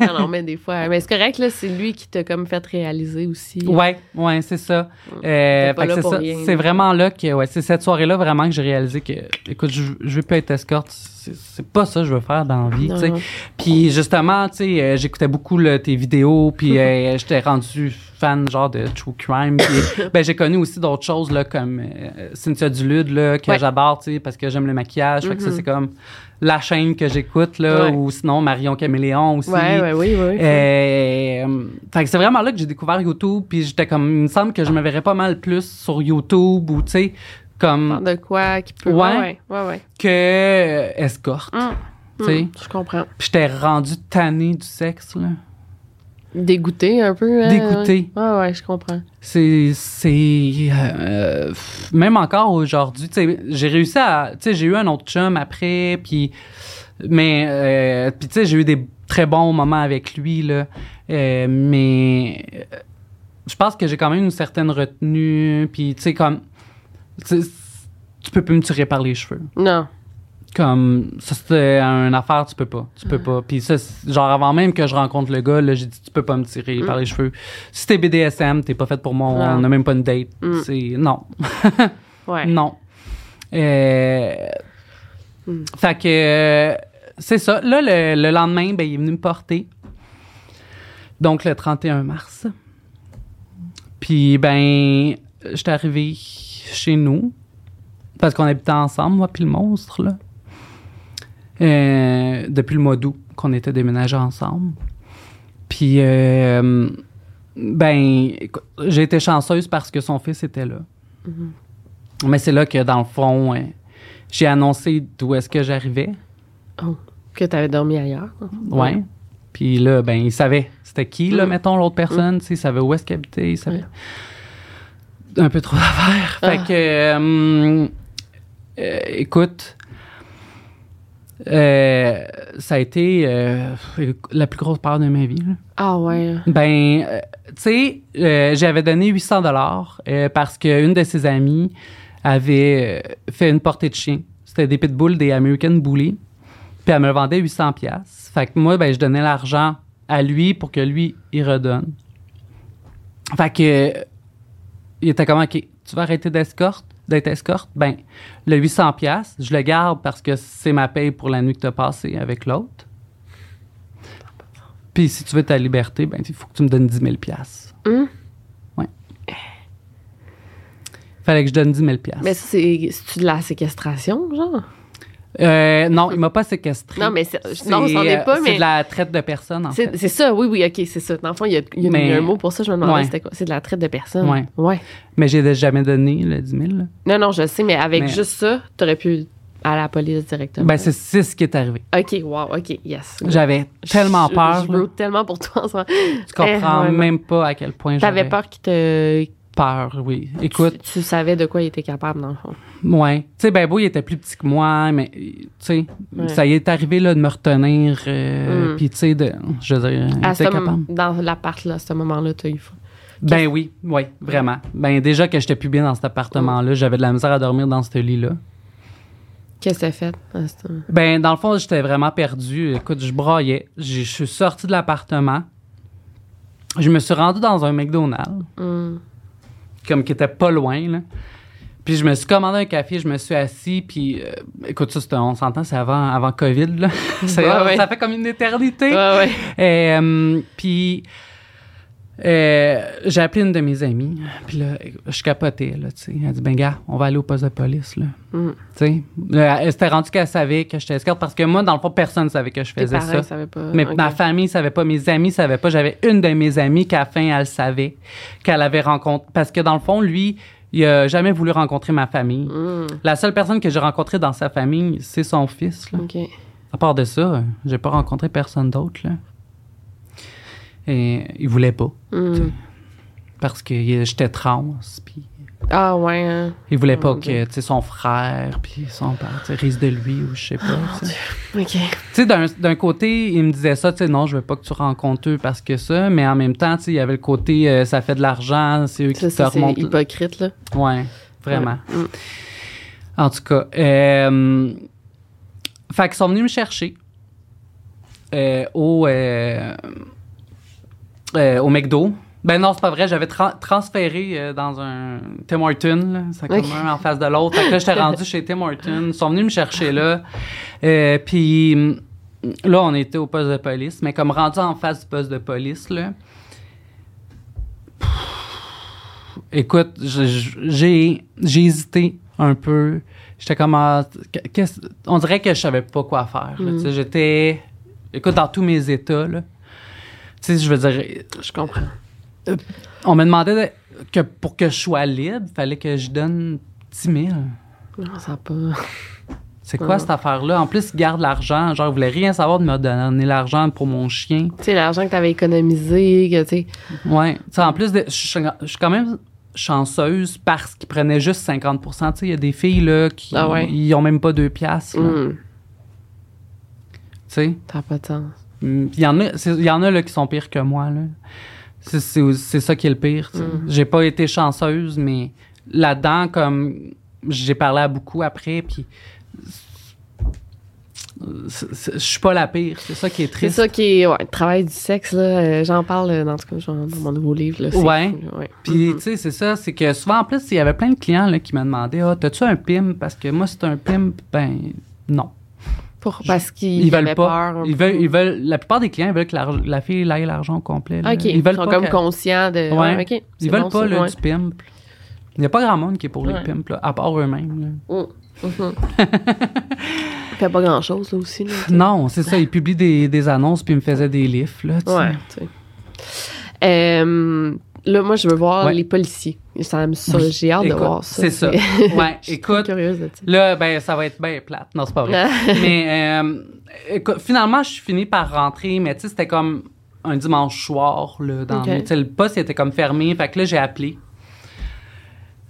non, non, non, mais des fois. Mais c'est correct, là, c'est lui qui t'a comme fait réaliser aussi. Ouais, ouais, c'est ça. Euh, que là c'est pour ça. rien. C'est vraiment là que, ouais, c'est cette soirée-là vraiment que j'ai réalisé que, écoute, je, je veux pas être escorte. C'est pas ça que je veux faire dans la vie, tu sais. Puis justement, tu sais, euh, j'écoutais beaucoup là, tes vidéos, puis euh, j'étais rendu fan genre de true crime. Puis ben, j'ai connu aussi d'autres choses là comme euh, Cynthia Dulude là que Ouais. j'adore, tu sais, parce que j'aime le maquillage. Fait que ça Mhm. c'est comme la chaîne que j'écoute là, Ouais. ou sinon Marion Caméléon aussi. Ouais, ouais, oui, oui. Euh, fait que c'est vraiment là que j'ai découvert YouTube, puis j'étais comme, il me semble que je me verrais pas mal plus sur YouTube ou tu sais, comme de quoi qui peut. Ouais. Ouais, ouais, ouais. que euh, escorte. Tu sais. hum, je comprends. J'étais rendu tanné du sexe là. Dégoûté un peu. hein, Dégoûté. Ouais, ouais, ouais, je comprends. C'est c'est euh, même encore aujourd'hui, tu sais, j'ai réussi à tu sais, j'ai eu un autre chum après puis Mais, euh, puis tu sais, j'ai eu des très bons moments avec lui, là. Euh, mais je pense que j'ai quand même une certaine retenue. Puis, tu sais, comme. tu peux plus me tirer par les cheveux. Non. Comme, ça, c'était une affaire, tu peux pas. Tu peux pas. Puis, ça, genre, avant même que je rencontre le gars, là, j'ai dit, tu peux pas me tirer par les cheveux. Si t'es BDSM, t'es pas fait pour moi, on n'a même pas une date. Mm. C'est. Non. Ouais. Non. Euh. Fait que euh, c'est ça. Là, le, le lendemain, ben, il est venu me porter. Donc, le 31 mars. Puis, ben, j'étais arrivé chez nous. Parce qu'on habitait ensemble, moi, puis le monstre, là. Euh, depuis le mois d'août qu'on était déménagés ensemble. Puis, euh, ben, j'ai été chanceuse parce que son fils était là. Mais c'est là que, dans le fond, euh, j'ai annoncé d'où est-ce que j'arrivais. Oh. Que t'avais dormi ailleurs. Ouais. Puis là, ben, il savait c'était qui, là, Mm. mettons, l'autre personne. tu sais, Il savait où est-ce qu'il habitait. Il savait un peu trop d'affaires. Ah. Fait que, euh, euh, écoute, euh, ça a été euh, la plus grosse peur de ma vie. là. Ah ouais. Ben, euh, tu sais, j'avais donné 800 dollars parce qu'une de ses amies avait fait une portée de chien. C'était des pitbulls, des American Bully. Puis elle me vendait 800 pièces. Fait que moi, ben, je donnais l'argent à lui pour que lui, il redonne. Fait que, il était comme, OK, tu vas arrêter d'escorte, d'être escorte? Ben, le 800 pièces, je le garde parce que c'est ma paye pour la nuit que tu as passée avec l'autre. Puis si tu veux ta liberté, ben, il faut que tu me donnes 10 000 pièces. Hum? Fallait que je donne 10 000 pièces. Mais ça, c'est c'est-tu de la séquestration, genre? Euh, non, il m'a pas séquestré. Non, mais c'est- non, c'en est euh, pas, C'est mais- de la traite de personnes, en C'est fait. c'est ça, oui, oui, ok, c'est ça. Dans le fond, il y a, il y a Mais- un mot pour ça, je me demandais Ouais. c'était quoi. C'est de la traite de personnes. Ouais. Ouais. Mais j'ai jamais donné le 10 000. là. Non, non, je sais, mais avec Mais- juste ça, t'aurais pu aller à la police directement. Ben, c'est c'est ce qui est arrivé. Ok, wow, ok, yes. J'avais tellement Je- peur. Je, root tellement pour toi en ce moment. Tu comprends Eh, même pas à quel point T'avais j'avais peur qu'il te. Peur, oui. Écoute, Tu, tu savais de quoi il était capable, dans le fond. ouais. Tu sais, ben beau, il était plus petit que moi, mais tu sais, Ouais. ça y est arrivé là, de me retenir. euh, Mm. Puis tu sais, de, je veux dire, il À était ce capable. dans l'appart, là, à ce moment-là, t'as eu. Ben oui, oui, vraiment. Ben déjà que j'étais plus bien dans cet appartement-là, j'avais de la misère à dormir dans ce lit-là. Qu'est-ce que t'as fait? Ben, dans le fond, j'étais vraiment perdu. Écoute, je braillais. J'ai- Je suis sorti de l'appartement. Je me suis rendu dans un McDonald's, Hum. Comme qui était pas loin, là. Puis je me suis commandé un café, je me suis assis, puis euh, écoute, ça, c'était- on s'entend, c'est avant, avant COVID, là. Ouais, ouais. Ça fait comme une éternité. Ouais. Et, euh, puis euh, j'ai appelé une de mes amies, puis là, je capotais, là, tu sais. Elle dit, ben gars, on va aller au poste de police, là. Hum. Tu sais, elle s'était rendue qu'elle savait que j'étais escorte parce que moi, dans le fond, personne ne savait que je faisais parents, ça. pas. Mais ma famille savait pas, mes amis savaient pas. J'avais une de mes amies qu'à la fin, elle savait qu'elle avait rencontré. Parce que dans le fond, lui, il a jamais voulu rencontrer ma famille. Hum. La seule personne que j'ai rencontrée dans sa famille, c'est son fils. Là. Ok. À part de ça, j'ai pas rencontré personne d'autre. là. Et il voulait pas. Hum. Parce que j'étais trans. Puis Ah, ouais. hein. il voulait pas Oh, mon Dieu. que tu sais, son frère puis son père risque de lui ou je sais pas. sais. Ok. D'un, côté, il me disait ça, tu sais, non, je veux pas que tu rencontres eux parce que ça, mais en même temps, tu sais, il y avait le côté, euh, ça fait de l'argent, c'est eux qui Ça, te ça, c'est remontent. hypocrite, là. Ouais, vraiment. Ouais. Mm. En tout cas, euh, fait qu'ils sont venus me chercher euh, au, euh, au McDo. Ben non, c'est pas vrai, j'avais tra- transféré euh, dans un Tim Hortons, là, c'est comme un en face de l'autre. Fait que là, j'étais rendu chez Tim Hortons. Ils sont venus me chercher là. Euh, Puis hum, là, on était au poste de police, mais comme rendu en face du poste de police, là, Écoute, j'ai j'ai hésité un peu. J'étais comme ah, on dirait que je savais pas quoi faire. Mm. J'étais écoute dans tous mes états là. Tu sais, je veux dire Je comprends. on me demandait de- que pour que je sois libre, fallait que je donne 10 000. Non, ça pas. C'est quoi Ah. cette affaire-là? En plus, ils gardent l'argent. Genre, ils voulaient rien savoir de me donner l'argent pour mon chien. Tu sais, l'argent que t'avais économisé, que, tu sais. Ouais. Tu sais, en plus, je suis quand même chanceuse parce qu'ils prenaient juste 50 Tu sais, il y a des filles, là, qui Ah ouais. ils ont même pas deux piastres. là. hum. sais? N'a pas de sens. Il y en a, c'est- y en a là, qui sont pires que moi. C'est, c'est, c'est ça qui est le pire. tu. Mm. J'ai pas été chanceuse, mais là-dedans, comme j'ai parlé à beaucoup après, puis c'est- c'est- je suis pas la pire. C'est ça qui est C'est triste. ça qui est, ouais, le travail du sexe, là. euh, J'en parle, euh, dans, tout cas, dans mon nouveau livre, là. c'est Ouais. Puis, Mhm. tu sais, c'est ça, c'est que souvent, en plus, il y avait plein de clients là, qui me demandaient Ah, t'as-tu un PIM Parce que moi, c'est un PIM, ben, non. Pour, parce qu'ils Ils veulent pas. peur. Ils veulent, ils veulent, la plupart des clients, ils veulent que la, la fille aille l'argent complet. là. OK. Ils veulent sont pas comme conscients de. Ouais. Ouais, OK. Ils veulent bon, pas là, ouais. du pimp. Il n'y a pas grand monde qui est pour les pimps, là, à part eux-mêmes. là. Mm. Mhm. Il fait pas grand chose, là aussi. Là. Non, c'est ça. Ils publient des, des annonces puis ils me faisaient des livres. Là, tu sais. Ouais, tu sais. Euh, là, moi, je veux voir Ouais. les policiers. Ça me ça. J'ai hâte de voir ça. c'est ça. Ouais, écoute, curieuse de ça. Là, ben, ça va être bien plate. Non, c'est pas vrai. mais euh, écoute, finalement, je suis fini par rentrer, mais tu sais, c'était comme un dimanche soir. Là, dans le poste il était comme fermé. Fait que là, j'ai appelé.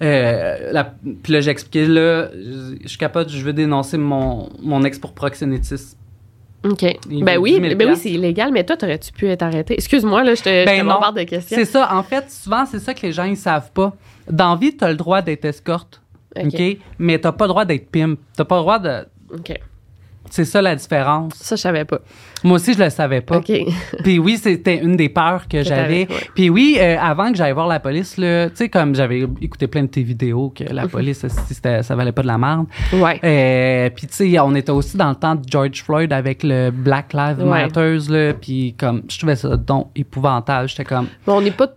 Euh, puis là, j'ai expliqué, là, je je suis capable, je veux dénoncer mon, mon ex pour proxénétisme. OK. Ben veut oui, 10 000 ben oui, c'est illégal, mais toi, t'aurais-tu pu être arrêté? Excuse-moi, là, je te, je Ben te non. bombarde de questions. C'est ça. En fait, souvent, c'est ça que les gens, ils savent pas. Dans vie, t'as le droit d'être escorte. OK. OK? Mais t'as pas le droit d'être pimp. T'as pas le droit de. OK. C'est ça la différence. Ça, je savais pas. Moi aussi, je le savais pas. OK. Puis oui, c'était une des peurs que, Que j'avais. ouais. Puis oui, euh, avant que j'aille voir la police, tu sais, comme j'avais écouté plein de tes vidéos que la police, ça, valait pas de la merde. Ouais. Euh, puis tu sais, on était aussi dans le temps de George Floyd avec le Black Lives Ouais. Matter, là. Puis comme, je trouvais ça donc épouvantable. J'étais comme, Bon, on n'est pas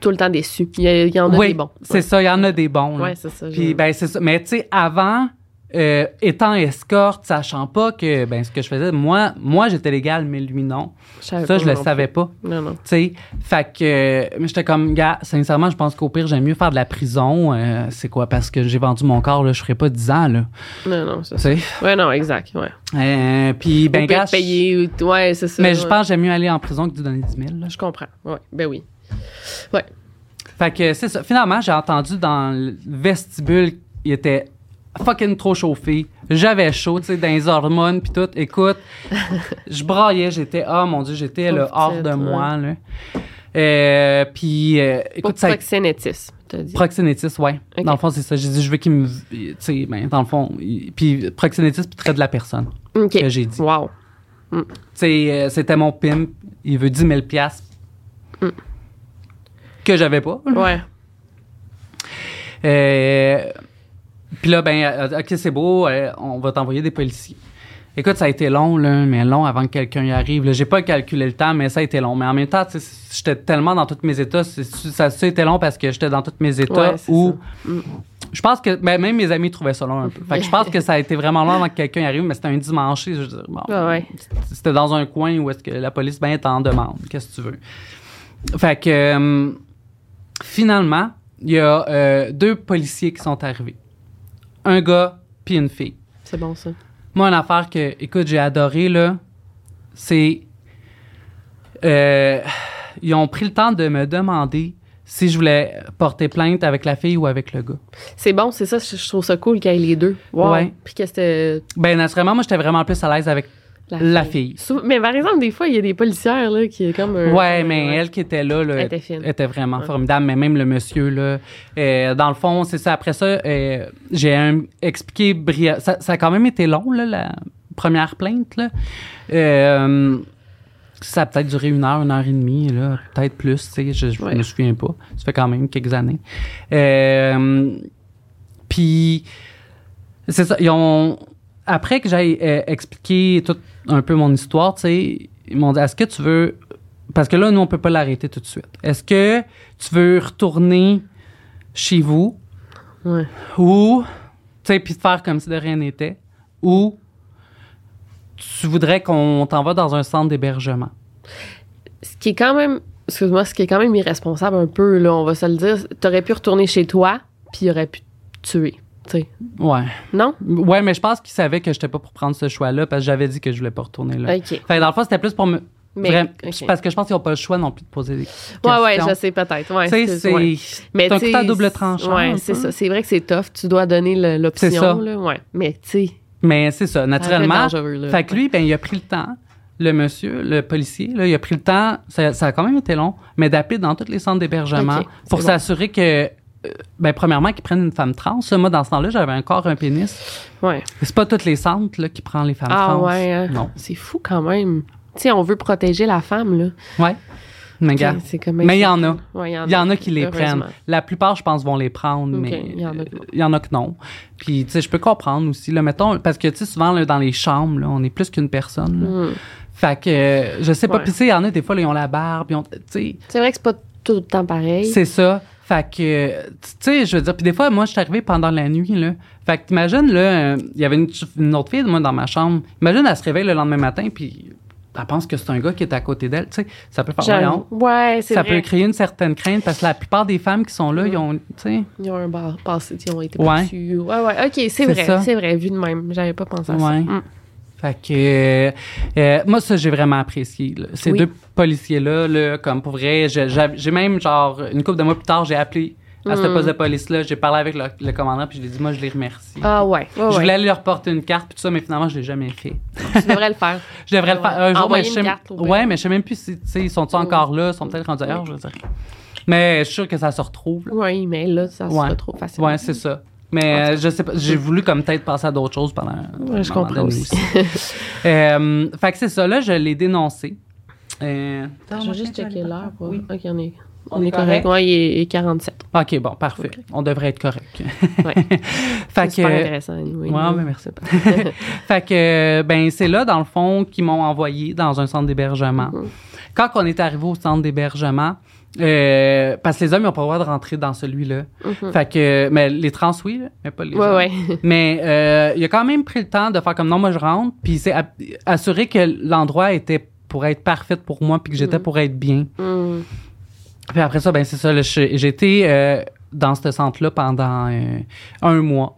tout le temps déçus. Il y, en a oui, des bons. c'est ça, il y en a des bons. Ouais, c'est ça. Puis ben c'est ça. Mais tu sais, avant, euh, étant escorte, sachant pas que ben ce que je faisais, moi, moi j'étais légal, mais lui non. Ça, pas je le savais plus. pas. Non, non. Tu sais, fait que euh, mais j'étais comme gars, sincèrement, je pense qu'au pire j'aime mieux faire de la prison. euh, c'est quoi parce que j'ai vendu mon corps là, je ferais pas 10 ans là. Non, non, c'est ça. Ouais, non, exact. Ouais. Euh, puis ben gars, payer. ou- Ouais, c'est ça. mais je pense que j'aime mieux aller en prison que de donner 10 000. là. Je comprends. Ouais, ben oui. Ouais. Fait que c'est ça. Finalement, j'ai entendu dans le vestibule, il était fucking trop chauffé. J'avais chaud, tu sais, dans les hormones puis tout. Écoute, je braillais, j'étais, oh mon Dieu, j'étais Pauvre hors de ouais. moi, là. Euh, puis, euh, écoute, ça proxénétisme, t'as dit. Proxénétisme, ouais. Dans le fond, c'est ça. J'ai dit, je veux qu'il me. Tu sais, ben, dans le fond. Puis, proxénétisme, puis trait de la personne, OK. que j'ai dit. Wow. Tu sais, euh, c'était mon pimp. Il veut 10 000 piastres. Mm. Que j'avais pas. Ouais. Euh, puis là, ben, OK, c'est beau, euh, on va t'envoyer des policiers. Écoute, ça a été long, là, mais long avant que quelqu'un y arrive. là. J'ai pas calculé le temps, mais ça a été long. Mais en même temps, j'étais tellement dans tous mes états. Ça, a été long parce que j'étais dans tous mes états Ouais, où. Mm. Je pense que ben, même mes amis trouvaient ça long un peu. Fait que je pense que ça a été vraiment long avant que quelqu'un y arrive, mais c'était un dimanche. Je veux dire, bon, Ouais, ouais. C'était dans un coin où est-ce que la police ben t'en demande. Qu'est-ce que tu veux? Fait que euh, finalement, il y a euh, deux policiers qui sont arrivés. Un gars puis une fille. C'est bon, ça. Moi, une affaire que, écoute, j'ai adoré, là, c'est. euh, ils ont pris le temps de me demander si je voulais porter plainte avec la fille ou avec le gars. C'est bon, c'est ça. Je je trouve ça cool qu'il y ait les deux. Wow. Ouais. Puis que c'était Ben, naturellement, moi, j'étais vraiment plus à l'aise avec la fille. Mais par exemple, des fois, il y a des policières là, qui est comme. un- Ouais, mais elle qui était là, là, Elle était fine. était vraiment Ouais. formidable. Mais même le monsieur, là, euh, dans le fond, c'est ça. Après ça, euh, j'ai un- expliqué brièvement. Ça, ça a quand même été long, là, la première plainte. Là. Euh, ça a peut-être duré une heure, une heure et demie, là, peut-être plus. tu sais, Je, je Ouais. me souviens pas. Ça fait quand même quelques années. Euh, Puis, c'est ça. Ils ont. Après que j'ai expliqué tout un peu mon histoire, tu sais, ils m'ont dit est-ce que tu veux. Parce que là, nous, on peut pas l'arrêter tout de suite. Est-ce que tu veux retourner chez vous? Ouais. ou. Tu sais, puis te faire comme si de rien n'était ou tu voudrais qu'on t'envoie dans un centre d'hébergement? Ce qui est quand même. Excuse-moi, ce qui est quand même irresponsable un peu, là, on va se le dire. T'aurais pu retourner chez toi, puis il aurait pu te tuer. Tu sais. Ouais. Non? Ouais, mais je pense qu'ils savaient que j'étais pas pour prendre ce choix-là parce que j'avais dit que je voulais pas retourner là. OK. Fait que dans le fond, c'était plus pour me. Mais. Parce que je pense qu'ils n'ont pas le choix non plus de poser des questions. Ouais, ouais, je sais peut-être. Ouais, excuse, c'est ouais. Mais c'est un couteau à double tranchant. Ouais, c'est ça. C'est vrai que c'est tough. Tu dois donner le- C'est ça. l'option. là, Ouais. Mais tu sais, Mais c'est ça, naturellement. Fait que lui, ben, il a pris le temps, le monsieur, le policier, là, il a pris le temps, ça, ça a quand même été long, mais d'appeler dans tous les centres d'hébergement c'est pour bon. s'assurer que, ben, premièrement, qu'ils prennent une femme trans. Moi, dans ce temps-là, j'avais encore un pénis. Ouais. C'est pas tous les centres là, qui prennent les femmes Ah trans. ouais, hein. Non. C'est fou quand même. Tu sais, on veut protéger la femme, là. Ouais. Mais, gars, il y en a. Ouais, il y en Il y en a qui les prennent. La plupart, je pense, vont les prendre, mais il y en a que non. il y en a que non. Puis, tu sais, je peux comprendre aussi, là, mettons, parce que, tu sais, souvent, là, dans les chambres, là, on est plus qu'une personne. Hmm. Fait que, euh, je sais pas. Ouais. Puis, tu sais, il y en a, des fois, là, ils ont la barbe, tu sais, C'est vrai que c'est pas tout le temps pareil. c'est ça. Fait que, tu sais, je veux dire, puis des fois, moi, je suis arrivée pendant la nuit, là. Fait que, t'imagines, là, euh, il y avait une, une autre fille, moi, dans ma chambre. Imagine, elle se réveille le lendemain matin, puis elle pense que c'est un gars qui est à côté d'elle. Tu sais, ça peut faire voyons. Ouais, c'est Ça vrai. peut créer une certaine crainte parce que la plupart des femmes qui sont là, ils ont, tu sais, Ils ont un bar passé, ils ont été Ouais. battus. Ouais, ouais. OK, c'est vrai. C'est vrai, vu de même. J'avais pas pensé à ça. Ouais. Fait que euh, euh, moi ça j'ai vraiment apprécié là. ces Oui. deux policiers là, là comme pour vrai j'ai même genre une couple de mois plus tard j'ai appelé à ce Mm. poste de police là j'ai parlé avec le, le commandant puis je lui ai dit moi je les remercie Ah ouais. ouais, je voulais aller leur porter une carte puis tout ça mais finalement je l'ai jamais fait Tu devrais le faire. je devrais le faire un jour mais je une sais ouais mais je sais même plus si tu sais ils sont encore là ils sont peut-être rendus ailleurs je veux dire mais je suis sûr que ça se retrouve. Ouais, mais là, ça se retrouve facilement. ouais c'est ça mais euh, je sais pas j'ai voulu comme peut-être passer à d'autres choses pendant Ouais, je comprends aussi. Euh, fait que c'est ça, là, je l'ai dénoncé. Euh, Je vais juste checker l'heure. Oui. OK, on est, On on est est correct. Ouais, il est 47. OK, bon, parfait. On devrait être correct. Ouais. fait super que. intéressant. Oui, Ouais, ben, merci. fait que, ben, c'est là, dans le fond, qu'ils m'ont envoyé dans un centre d'hébergement. Mhm. Quand on est arrivé au centre d'hébergement, euh, parce que les hommes, ils n'ont pas le droit de rentrer dans celui-là. Mhm. Fait que, mais les trans, oui, mais pas les Ouais, hommes. ouais. Mais euh, il a quand même pris le temps de faire comme non, moi je rentre, puis c'est assuré que l'endroit était pour être parfait pour moi, puis que j'étais Mhm. pour être bien. Hmm. Puis après ça, ben c'est ça, là, je- j'ai été euh, dans ce centre-là pendant euh, un mois.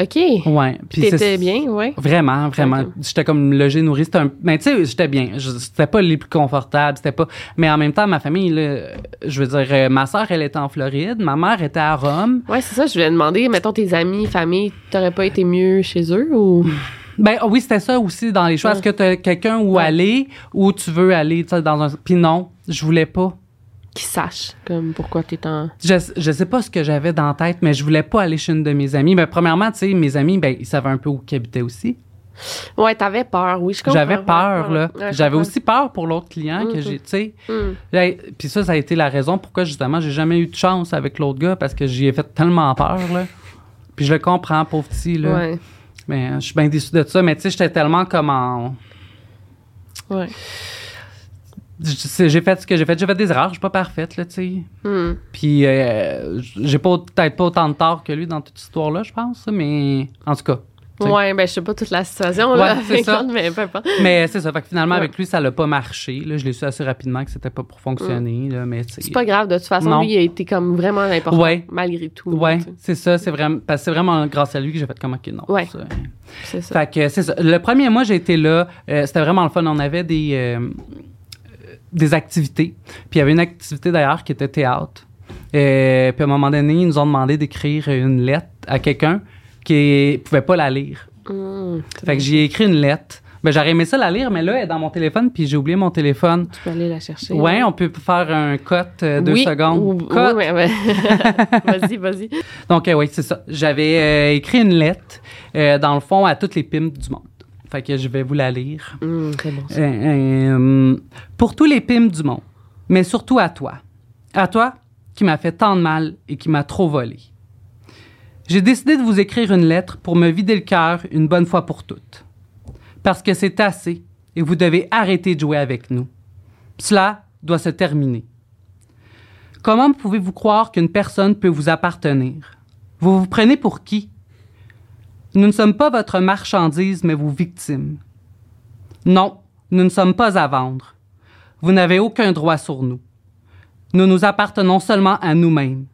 OK. Ouais. Puis c'est- T'étais bien, ouais. Vraiment, vraiment. J'étais comme logé, nourri. C'était un... Mais tu sais, j'étais bien. C'était pas les plus confortables. C'était pas... Mais en même temps, ma famille, là, je veux dire, euh, ma soeur, elle était en Floride. Ma mère était à Rome. Ouais, c'est ça, je voulais demander, mettons tes amis, famille, t'aurais pas été mieux chez eux ou? Ben ah oui, c'était ça aussi dans les choix. Est-ce que tu as quelqu'un où Ouais. aller ou tu veux aller tu sais, dans un... Puis non, je voulais pas. Qui sachent, comme pourquoi t'es en. Je, je sais pas ce que j'avais dans la tête, mais je voulais pas aller chez une de mes amies. Mais premièrement, tu sais, mes amis, ben, ils savaient un peu où ils habitaient aussi. Ouais, t'avais peur, oui, je comprends. J'avais peur, là. ouais, J'avais aussi peur pour l'autre client que j'ai, tu sais. Là, Puis ça, ça a été la raison pourquoi, justement, j'ai jamais eu de chance avec l'autre gars parce que j'y ai fait tellement peur, là. Puis je le comprends, pauvre petit, là. Ouais. Mais euh, je suis bien déçu de ça. Mais tu sais, j'étais tellement comme en... Ouais. J'ai fait ce que j'ai fait. J'ai fait des erreurs. Je suis pas parfaite, là, tu sais. Hmm. Puis euh, j'ai pas peut-être pas autant de tort que lui dans toute cette histoire-là, je pense. Mais en tout cas. tu sais. Ouais, ben je sais pas toute la situation, Ouais, avec ça. mais peu importe. Mais c'est ça. Fait que finalement, Ouais. avec lui, ça l'a pas marché. Là, je l'ai su assez rapidement que c'était pas pour fonctionner. Là, mais C'est pas grave, de toute façon, Non. lui, il a été comme vraiment important, Ouais. malgré tout. Ouais, c'est ça, c'est vraiment parce que c'est vraiment grâce à lui que j'ai fait comme ok non. Ouais. C'est ça. Fait que c'est ça. Le premier mois j'ai été là, euh, c'était vraiment le fun. On avait des euh, des activités. Puis il y avait une activité d'ailleurs qui était théâtre. Euh, puis à un moment donné, ils nous ont demandé d'écrire une lettre à quelqu'un qui pouvait pas la lire. Hmm. Fait que j'y ai écrit une lettre. Ben j'aurais aimé ça la lire, mais là elle est dans mon téléphone puis j'ai oublié mon téléphone. Tu peux aller la chercher. Ouais, on peut faire un cut euh, deux Oui, secondes. ou- oui, ouais, ouais. vas-y, vas-y. Donc, euh, oui, c'est ça. J'avais euh, écrit une lettre, euh, dans le fond, à toutes les pimps du monde. Fait que je vais vous la lire. Bon. ça. Euh, euh, pour tous les pimps du monde, mais surtout à toi. À toi qui m'a fait tant de mal et qui m'a trop volé. J'ai décidé de vous écrire une lettre pour me vider le cœur une bonne fois pour toutes. Parce que c'est assez et vous devez arrêter de jouer avec nous. Cela doit se terminer. Comment pouvez-vous croire qu'une personne peut vous appartenir? Vous vous prenez pour qui? Nous ne sommes pas votre marchandise, mais vos victimes. Non, nous ne sommes pas à vendre. Vous n'avez aucun droit sur nous. Nous nous appartenons seulement à nous-mêmes.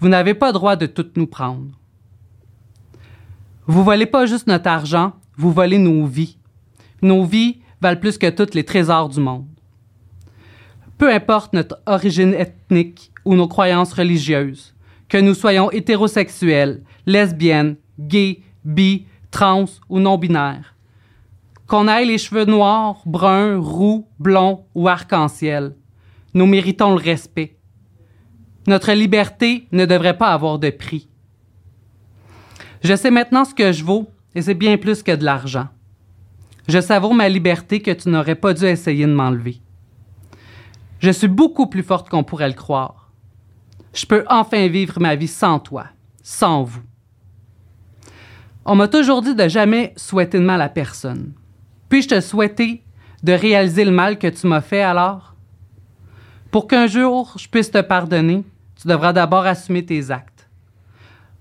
Vous n'avez pas droit de tout nous prendre. Vous volez pas juste notre argent, vous volez nos vies. Nos vies valent plus que tous les trésors du monde. Peu importe notre origine ethnique ou nos croyances religieuses, que nous soyons hétérosexuels, lesbiennes, gays, bi, trans ou non-binaire. Qu'on ait les cheveux noirs, bruns, roux, blonds ou arc-en-ciel. Nous méritons le respect. Notre liberté ne devrait pas avoir de prix. Je sais maintenant ce que je vaux et c'est bien plus que de l'argent. Je savoure ma liberté que tu n'aurais pas dû essayer de m'enlever. Je suis beaucoup plus forte qu'on pourrait le croire. Je peux enfin vivre ma vie sans toi, sans vous. On m'a toujours dit de jamais souhaiter de mal à personne. Puis-je te souhaiter de réaliser le mal que tu m'as fait alors? Pour qu'un jour je puisse te pardonner, tu devras d'abord assumer tes actes.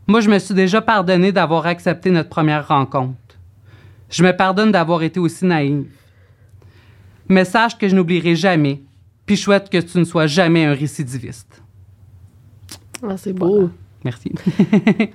Moi, je me suis déjà pardonné d'avoir accepté notre première rencontre. Je me pardonne d'avoir été aussi naïve. Mais sache que je n'oublierai jamais, puis je souhaite que tu ne sois jamais un récidiviste. Ah, c'est beau. Merci.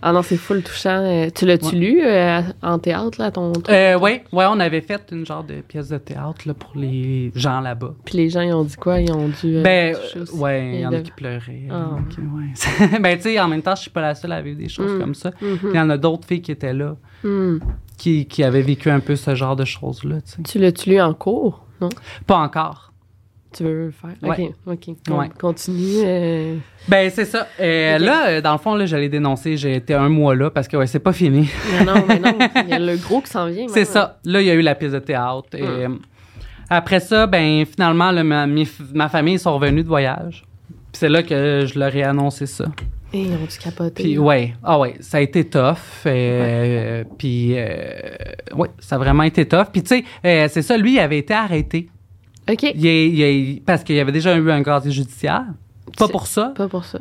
Ah non, c'est full touchant. Euh, tu l'as-tu lu euh, en théâtre, là, ton truc? Euh, oui, ouais, on avait fait une genre de pièce de théâtre là, pour les gens là-bas. Puis les gens, ils ont dit quoi? Ils ont dû. euh, Ben, ouais, il y en a qui pleuraient. Ah. donc, ouais. ben, tu sais, en même temps, je suis pas la seule à vivre des choses Mm. comme ça. Mhm. Il y en a d'autres filles qui étaient là, Hmm. qui, qui avaient vécu un peu ce genre de choses-là. Tu l'as-tu lu en cours? Non? Pas encore. Tu veux faire? Ouais. OK, OK. Con- Ouais. Continue. euh, Ben, c'est ça. Euh. Là, euh, dans le fond, là, j'allais dénoncer. J'ai été un mois là parce que, ouais, c'est pas fini. Mais non, mais non. Il y a le gros qui s'en vient. C'est ça. Là, il y a eu la pièce de théâtre. Et, euh, après ça, ben finalement, là, ma, ma famille sont revenus de voyage. Puis c'est là que je leur ai annoncé ça. Et ils ont dû capoter. Puis ouais, ah ouais, ça a été tough. euh, Puis euh, ouais, ça a vraiment été tough. Puis tu sais, c'est ça, lui, il avait été arrêté. OK. Il, est- il est- parce qu'il y avait déjà eu un casier judiciaire. Pas pour ça, Pas pour ça.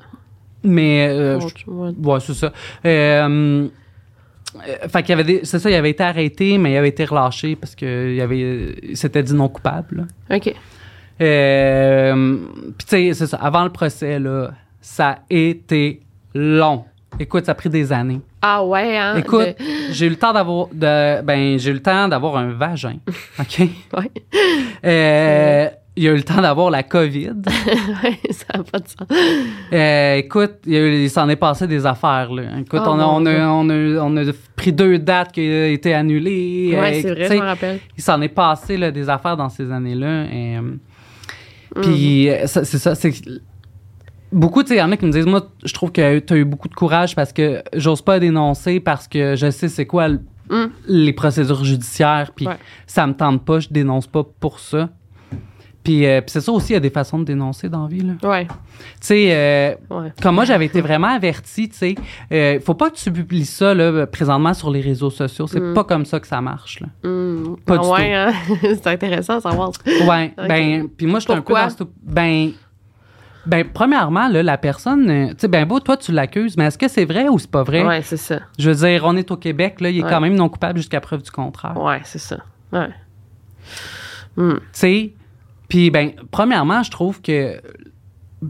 mais euh, Bon, je- tu vois. Ouais, c'est ça. Euh, euh, fait qu'il y avait c'est ça, il avait été arrêté, mais il avait été relâché parce que il avait, il s'était dit non coupable. là. OK. Euh, Puis tu sais, c'est ça. Avant le procès, là, ça a été long. Écoute, ça a pris des années. Ah ouais, hein? Écoute, de- j'ai eu le temps d'avoir, de, ben, j'ai eu le temps d'avoir un vagin, ok? Ouais. Euh, il a eu le temps d'avoir la COVID. ouais, ça n'a pas de sens. Euh, écoute, il, y s'en est passé des affaires. Là. Écoute, Oh, on, a, on, a, on, a, on a pris deux dates qui ont été annulées. Ouais, Euh, c'est vrai, je me rappelle. Il s'en est passé là, des affaires dans ces années-là. Et, Mm. Puis, c'est ça. C'est beaucoup, tu sais, il y en a qui me disent, moi, je trouve que tu as eu beaucoup de courage parce que j'ose pas dénoncer parce que je sais c'est quoi le- Mm. les procédures judiciaires. Puis, Ouais. ça me tente pas, je dénonce pas pour ça. Puis, euh, puis c'est ça aussi, il y a des façons de dénoncer dans la vie. là. Ouais, Tu sais, euh, ouais. comme moi, j'avais été vraiment avertie, tu sais, euh, faut pas que tu publies ça là, présentement sur les réseaux sociaux. C'est Mm. pas comme ça que ça marche. Là. Hmm. Pas Ah du ouais, hein? c'est intéressant à savoir. Ouais, ben, puis moi, je suis un peu dans ce... Ben, ben, premièrement, là, la personne, euh, tu sais, ben beau, toi, tu l'accuses, mais est-ce que c'est vrai ou c'est pas vrai? Ouais, c'est ça. Je veux dire, on est au Québec, là, il est Ouais. quand même non coupable jusqu'à preuve du contraire. Ouais, c'est ça. Ouais. Hmm. Tu sais, puis, ben, premièrement, je trouve que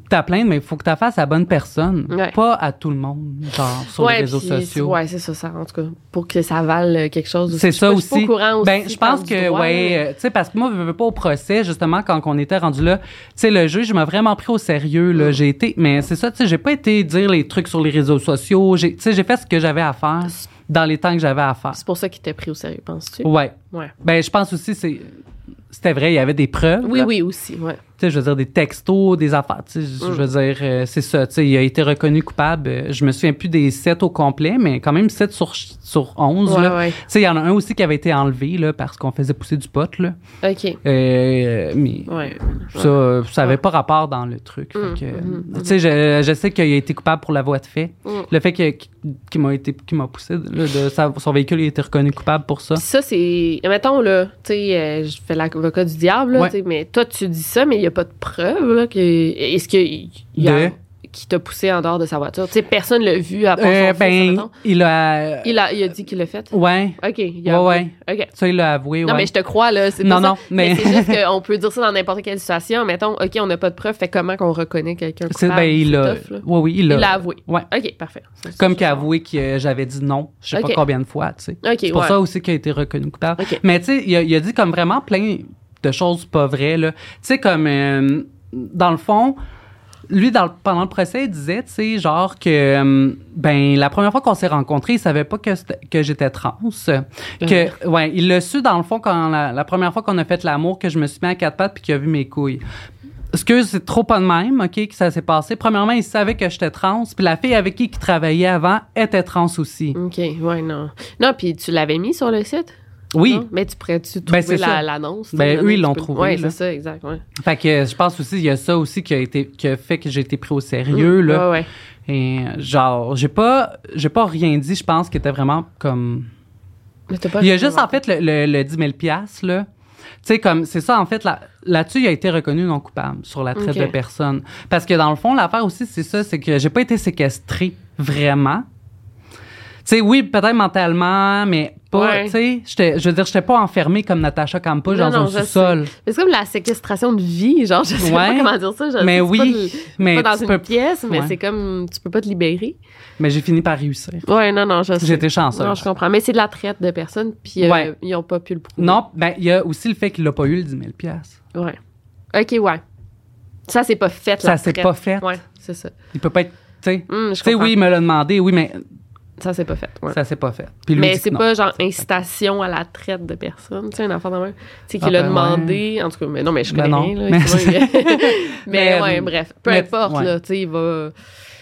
ta plainte, mais il faut que tu fasses à la bonne personne, Ouais. pas à tout le monde, genre, sur ouais, les réseaux sociaux. Ouais, c'est ça, ça, en tout cas, pour que ça vale euh, quelque chose. C'est Je ça je suis aussi. pas au courant aussi. Ben, je pense que, droit, ouais, euh, tu sais, parce que moi, je veux pas au procès, justement, quand on était rendu là, tu sais, le juge m'a vraiment pris au sérieux, là. Mm. J'ai été, mais c'est ça, tu sais, j'ai pas été dire les trucs sur les réseaux sociaux. Tu sais, j'ai fait ce que j'avais à faire dans les temps que j'avais à faire. C'est pour ça qu'il t'a pris au sérieux, penses-tu? Ouais. Ouais. Ben, je pense aussi, c'est, c'était vrai, il y avait des preuves. Oui, là. oui, aussi, ouais. Je veux dire, des textos, des affaires. Je- Mm. je veux dire, euh, c'est ça. Tu sais, il a été reconnu coupable. euh, Je me souviens plus des 7 au complet, mais quand même 7 sur, sur 11. Ouais, là. ouais. Tu sais, il y en a un aussi qui avait été enlevé là, parce qu'on faisait pousser du pot. Là. OK. Euh, mais Ouais. ça, ça avait pas rapport dans le truc. Fait Mm, que, mm, Tu sais, je, je sais qu'il a été coupable pour la voie de fait. Mm. Le fait qu'il m'a été qu'il m'a poussé, là, de, sa- son véhicule il a été reconnu coupable pour ça. Ça, c'est. Mettons, là, tu sais, je fais l'avocat du diable, là, mais toi, tu dis ça, mais il n'y a pas de preuve, là, que. Est-ce qu'il y a. De? qui t'a poussé en dehors de sa voiture? Tu sais, personne l'a vu à part Euh, son ben, il a. Il a, il a dit qu'il l'a fait? Ouais. OK. Il a Ouais, avoué. OK. Ça, il l'a avoué. Non, ouais. mais je te crois, là. C'est Non, ça. non, mais- c'est juste qu'on peut dire ça dans n'importe quelle situation. Mettons, OK, on n'a pas de preuve, fait comment qu'on reconnaît quelqu'un C'est- ben, il l'a. Ouais, oui, il Il l'a. l'a avoué. Ouais. OK, parfait. Ça, Comme qu'il a avoué que j'avais dit non, je sais pas combien de fois, tu sais. C'est pour ouais. ça aussi qu'il a été reconnu coupable. OK. Mais tu sais, il a dit comme vraiment plein de choses pas vraies. Tu sais, comme, euh, dans le fond, lui, dans le- pendant le procès, il disait, tu sais, genre que, euh, ben, la première fois qu'on s'est rencontrés, il savait pas que, que j'étais trans. Que, ouais, il l'a su, dans le fond, quand la, la première fois qu'on a fait l'amour, que je me suis mis à quatre pattes puis qu'il a vu mes couilles. Est-ce que c'est trop pas de même, OK, que ça s'est passé? Premièrement, il savait que j'étais trans, puis la fille avec qui il travaillait avant était trans aussi. OK, ouais, non. Non, puis tu l'avais mis sur le site? Oui. non? Mais tu pourrais-tu Ben, trouver c'est ça. la- l'annonce? Ben, là, eux, ils l'ont trouvé, là. c'est ça, exact, ouais. Fait que je pense aussi, il y a ça aussi qui a été, qui a fait que j'ai été pris au sérieux, là. Ouais, ouais. Et genre, j'ai pas, j'ai pas rien dit, je pense, qui était vraiment comme. Mais pas Il y a juste en fait le, le, le 10 000 piastres, là. Tu sais, comme, c'est ça, en fait, là- là-dessus, il a été reconnu non coupable sur la traite de personnes. Parce que dans le fond, l'affaire aussi, c'est ça, c'est que j'ai pas été séquestrée vraiment. Tu sais, oui, peut-être mentalement, mais pas, Ouais. tu sais, je veux dire, j'étais pas enfermée comme Natacha Campos Non, dans non, un sous-sol. Mais c'est comme la séquestration de vie, genre, je sais pas comment dire ça. Mais c'est oui, pas de- mais pas dans tu une peux- pièce, mais Ouais. c'est comme, tu peux pas te libérer. Mais j'ai fini par réussir. Ouais, non, non, je. J'étais chanceuse. Non, je comprends. Mais c'est de la traite de personnes, puis euh, ils ont pas pu le prouver. Non, ben, il y a aussi le fait qu'il a pas eu le 10 000 piastres. Ouais. OK, ouais. Ça, c'est pas fait, Ça la s'est traite. pas fait. Ouais, c'est ça. Il peut pas être, tu sais. Hum, oui, il me l'a demandé, oui, mais Ça, c'est pas fait. ouais. ça s'est pas fait. Puis lui mais c'est pas genre incitation à la traite de personnes, tu sais, un enfant de même. Tu sais, Ah, qu'il a ben demandé. En tout cas, mais non, mais je Ben connais rien, là. Mais- évidemment, mais, Mais, ouais, euh, bref. Peu mais- importe, ouais. là, tu sais, il va.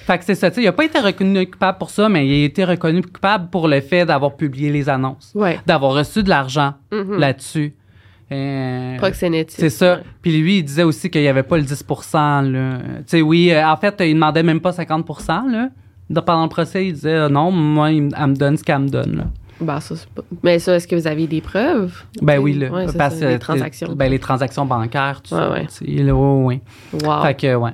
Fait que c'est ça, tu sais, il a pas été reconnu coupable pour ça, mais il a été reconnu coupable pour le fait d'avoir publié les annonces, d'avoir reçu de l'argent Mhm. là-dessus. Euh, Proxénétisme. c'est ça. Puis lui, il disait aussi qu'il n'y avait pas le 10 là. Tu sais, oui, euh, en fait, il demandait même pas 50 là. De- Pendant le procès, il disait euh, non, moi, il, me- elle me donne ce qu'elle me donne, là. Ben, ça, c'est pas. Mais ça, est-ce que vous avez des preuves? Ben oui, là. ouais, c'est parce ça, que, les transactions. Ben, les transactions bancaires, tout Ouais, ça. ouais. là, ouais, ouais. Wow. Fait que, ouais.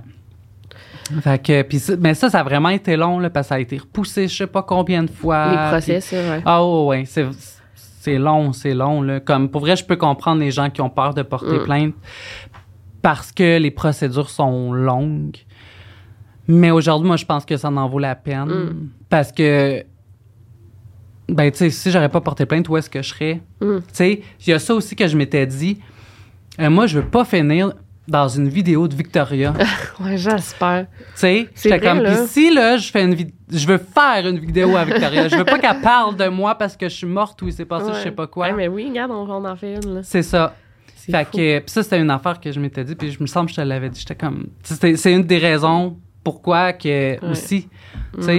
Fait que, puis ça- mais ça, ça a vraiment été long, là, parce que ça a été repoussé, je sais pas combien de fois. Les procès, ça, ouais. Ah, ouais, ouais. C'est, c'est long, c'est long, là. Comme, pour vrai, je peux comprendre les gens qui ont peur de porter Mm. plainte parce que les procédures sont longues. Mais aujourd'hui, moi, je pense que ça en vaut la peine. Mm. Parce que, ben, tu sais, si j'aurais pas porté plainte, où est-ce que je serais? Mm. Tu sais, il y a ça aussi que je m'étais dit. Euh, moi, je veux pas finir dans une vidéo de Victoria. tu Ouais, j'espère. sais, C'est j'étais comme, là. puis si là, je fais une vid- je veux faire une vidéo à Victoria. je veux pas qu'elle parle de moi parce que je suis morte ou il s'est passé je sais pas quoi. Ouais, mais oui, regarde, on, on en fait une, là. C'est ça. C'est Fait fou. que, puis ça, c'était une affaire que je m'étais dit, puis je me semble que je te l'avais dit. J'étais comme, c'est une des raisons pourquoi que aussi,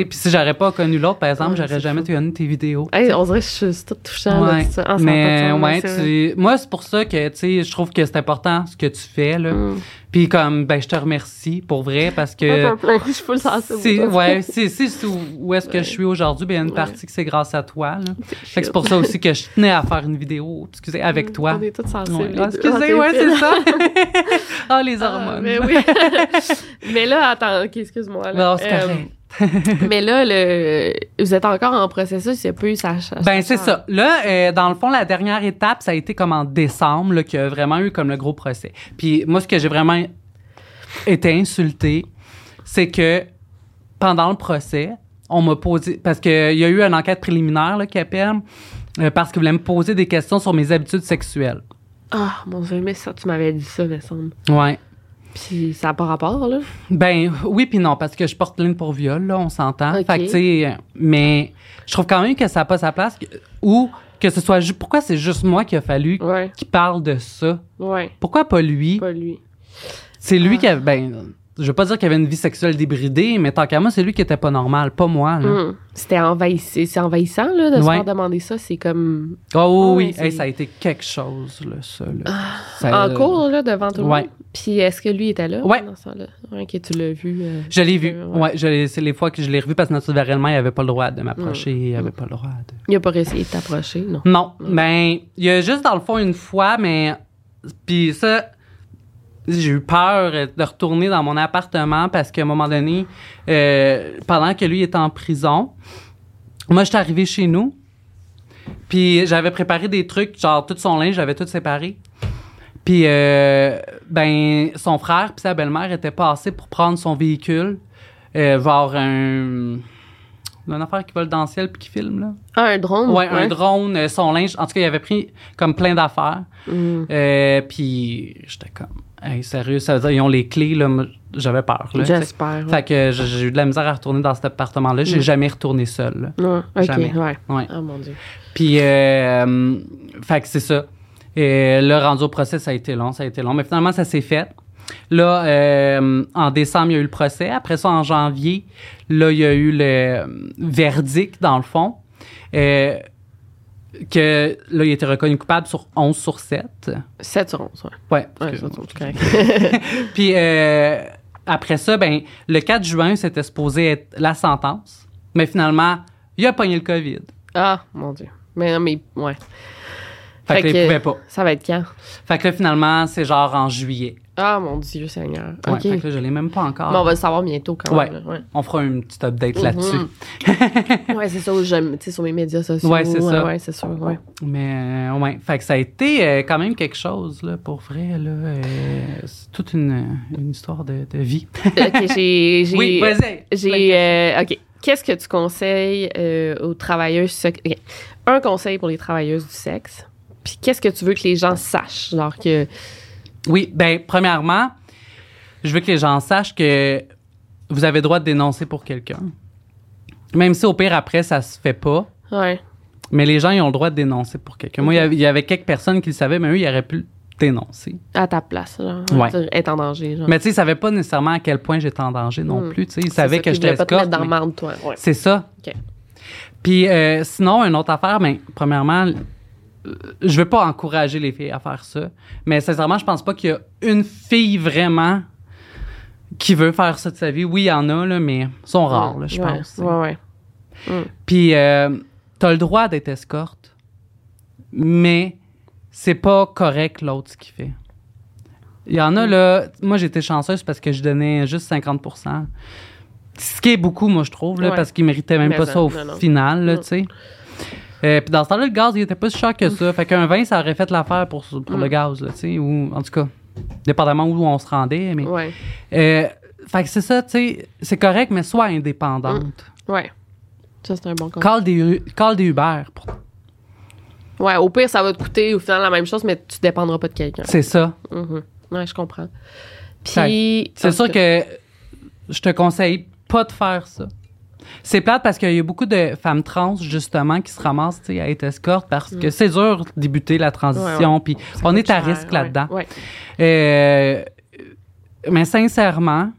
puis si j'aurais pas connu l'autre, par exemple, Ouais, j'aurais jamais fou. connu tes vidéos. Hey, on dirait que je suis tout touchant, là, Ouais. ça. Ah, mais ouais, tu- moi c'est pour ça que je trouve que c'est important ce que tu fais là. Mm. Puis comme ben je te remercie pour vrai parce que je suis full sensible. ouais, c'est où, où est-ce que Ouais. je suis aujourd'hui, ben il y a une Ouais. partie que c'est grâce à toi c'est pour ça aussi que je tenais à faire une vidéo, excusez, avec toi. On est tous sensibles. Ah, excusez, Ah, ouais, c'est ça. ah les hormones. mais oui. mais là, attends, ok, excuse-moi. là. Non, c'est Euh, correct. mais là, le, vous êtes encore en processus, il n'y a pas eu sa sa- Ben, c'est ça. Là, euh, dans le fond, la dernière étape, ça a été comme en décembre, là, qu'il y a vraiment eu comme le gros procès. Puis moi, ce que j'ai vraiment été insultée, c'est que pendant le procès, on m'a posé... Parce qu'il y a eu une enquête préliminaire, là, qui appelle, euh, parce qu'ils voulaient me poser des questions sur mes habitudes sexuelles. Ah, mon Dieu, mais ça, tu m'avais dit ça, me semble. Ouais. Puis ça n'a pas rapport, là? Ben oui puis non parce que je porte plainte pour viol là, on s'entend. Fait que tu sais mais je trouve quand même que ça n'a pas sa place que- ou que ce soit ju- pourquoi c'est juste moi qui a fallu Ouais, qu'il parle de ça? ouais, Pourquoi pas lui? Pas lui. C'est lui Ah. qui avait ben je veux pas dire qu'il avait une vie sexuelle débridée mais tant qu'à moi c'est lui qui était pas normal, pas moi là. Hum. C'était envahissant, c'est envahissant, là, de se faire demander ça. C'est comme Oh Ouais, oui, c'est- Hey, ça a été quelque chose là ça là. Ça- en cours, là, devant tout le ouais. monde. Puis est-ce que lui était là? Ouais. Dans ce que tu l'as vu. euh, Je l'ai vu. euh, Ouais, je c'est les fois que je l'ai revu parce que naturellement, il avait pas le droit de m'approcher, il avait pas le droit de Il a pas essayé de t'approcher, non? Non, ben, il y a juste dans le fond une fois, mais. Puis ça, j'ai eu peur de retourner dans mon appartement parce qu'à un moment donné, euh, pendant que lui était en prison, moi, j'étais arrivé chez nous. Puis j'avais préparé des trucs, genre tout son linge, j'avais tout séparé. Puis, euh, ben, son frère puis sa belle-mère étaient passés pour prendre son véhicule, euh, voir un. Une affaire qui vole dans le ciel puis qui filme, là. Ah, un drone? Ouais, un drone, euh, son linge. En tout cas, il avait pris comme plein d'affaires. Euh, puis j'étais comme, Hey, sérieux, ça veut dire ils ont les clés, là. J'avais peur. J'espère. ouais. Fait que j'ai eu de la misère à retourner dans cet appartement-là. J'ai Mm. jamais retourné seul. Ouais, ok, Jamais. ouais. Ouais. Oh mon Dieu. Puis, euh, euh, fait que c'est ça. Et le rendu au procès, ça a été long, ça a été long. Mais finalement, ça s'est fait. Là, euh, en décembre, il y a eu le procès. Après ça, en janvier, là, il y a eu le verdict, dans le fond. Euh, que là, il a été reconnu coupable sur 11 sur 7. 7 sur 11, ouais. Ouais. Ouais, excuse- ça, c'est correct. Puis euh, après ça, ben, le 4 juin, c'était supposé être la sentence. Mais finalement, il a pogné le COVID. ah, mon Dieu. Mais non, mais, ouais. Fait, Fait que, que- il pouvait pas. Ça va être quand? Fait que là, finalement, c'est genre en juillet. Ah, mon Dieu, Seigneur. Ouais, OK. Fait que là, je l'ai même pas encore. Mais on va le savoir bientôt quand Ouais. même. là, Ouais, On fera une petite update Mhm. là-dessus. ouais c'est ça. j'aime, sur mes médias sociaux. Ouais, c'est ça. Ouais, c'est sûr. Ouais. Mais euh, ouais, fait que ça a été euh, quand même quelque chose là, pour vrai là. euh, c'est toute une, une histoire de, de vie. OK, j'ai. j'ai oui, vas-y. J'ai. euh, OK. Qu'est-ce que tu conseilles aux travailleuses sex- OK. Un conseil pour les travailleuses du sexe. Puis qu'est-ce que tu veux que les gens sachent? Genre que. Oui, ben premièrement, je veux que les gens sachent que vous avez le droit de dénoncer pour quelqu'un. Même si au pire après ça se fait pas, Ouais. mais les gens ils ont le droit de dénoncer pour quelqu'un. Moi, il y avait- il y, avait quelques personnes qui le savaient, mais eux ils auraient pu dénoncer. À ta place, genre. Ouais. Être en danger, genre. Mais tu sais, ils savaient pas nécessairement à quel point j'étais en danger non Mm. plus. Tu sais, ils savaient ça, que ils j'étais voulaient pas te escorte. mettre dans mais- toi. Ouais. C'est ça. OK. Puis euh, sinon, une autre affaire, ben, premièrement, je veux pas encourager les filles à faire ça, mais sincèrement, je pense pas qu'il y a une fille vraiment qui veut faire ça de sa vie. Oui, il y en a, là, mais ils sont rares, là, je Ouais, pense. Ouais, ouais. Puis euh, t'as le droit d'être escorte, mais c'est pas correct l'autre ce qu'il fait. Il y en a, là, moi j'étais chanceuse parce que je donnais juste 50% Ce qui est beaucoup, moi, je trouve, là, parce qu'ils méritaient même Mais pas ça, ça au non, non. final, Mm. tu sais. Euh, puis dans ce temps-là, le gaz, il était pas si cher que ça. Fait qu'un 20, ça aurait fait l'affaire pour, pour Mm. le gaz, là, tu sais. Ou, en tout cas, dépendamment où on se rendait. Mais, Ouais. Euh, fait que c'est ça, tu sais. C'est correct, mais sois indépendante. Ouais. Ça, c'est un bon conseil. Call, des, call des Uber. pour- Ouais, au pire, ça va te coûter au final la même chose, mais tu dépendras pas de quelqu'un. C'est ça. Mhm. Ouais, je comprends. Puis. C'est sûr que je te conseille pas de faire ça. C'est plate parce qu'il y a beaucoup de femmes trans, justement, qui se ramassent à être escorte parce que c'est dur de débuter la transition. Mm. Puis on est à cher, risque là-dedans. Euh, mais sincèrement,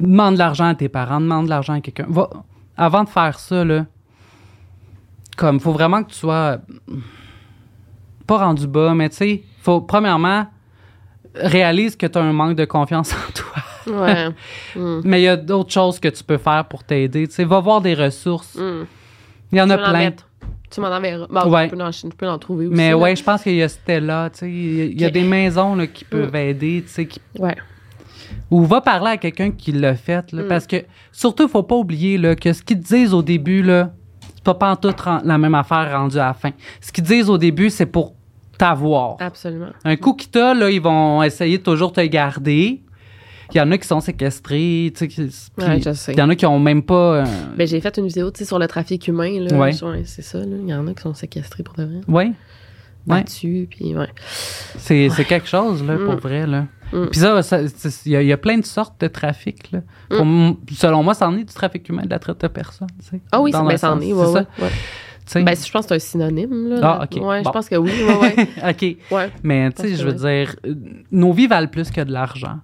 demande de l'argent à tes parents, demande de l'argent à quelqu'un. Va- avant de faire ça, là, comme, faut vraiment que tu sois pas rendu bas, mais tu sais, faut, premièrement, réalise que tu as un manque de confiance en toi. Ouais. Mm. Mais il y a d'autres choses que tu peux faire pour t'aider. Tu sais, va voir des ressources. Mm. Il y en a en plein. Tu m'en enverras. Bon, Ouais. tu, peux en, tu peux en trouver aussi. Mais ouais, je pense qu'il y a Stella, tu sais, il y a- y des maisons là, qui peuvent aider, tu sais, qui Ouais. Ou va parler à quelqu'un qui l'a fait. là, Mm. Parce que, surtout, il faut pas oublier là, que ce qu'ils te disent au début, là, c'est pas pantoute ren- la même affaire rendue à la fin. Ce qu'ils disent au début, c'est pour t'avoir. Absolument. Un coup qu'ils t'ont, là, ils vont essayer de toujours te garder. Il y en a qui sont séquestrés, tu sais. Ouais, je sais. Il y en a qui ont même pas. euh, Ben, j'ai fait une vidéo, tu sais, sur le trafic humain, là. Ouais. C'est ça, là. Il y en a qui sont séquestrés pour de vrai. ouais. Ouais. Battus, puis ouais. C'est c'est quelque chose, là, pour Mm. vrai, là. Mm. Puis ça, ça- il y, a- il y a plein de sortes de trafic, là. Pour m- selon moi, c'en est du trafic humain, de la traite de personnes, tu sais. Ah oui, Dans ben, ça en est, c'est ouais, ça. Ben, je pense que c'est un synonyme, là. Ah, ok. Ouais, Bon. je pense que oui, ouais, ouais. OK. ouais. Mais, tu sais, je veux dire, nos vies valent plus que de l'argent.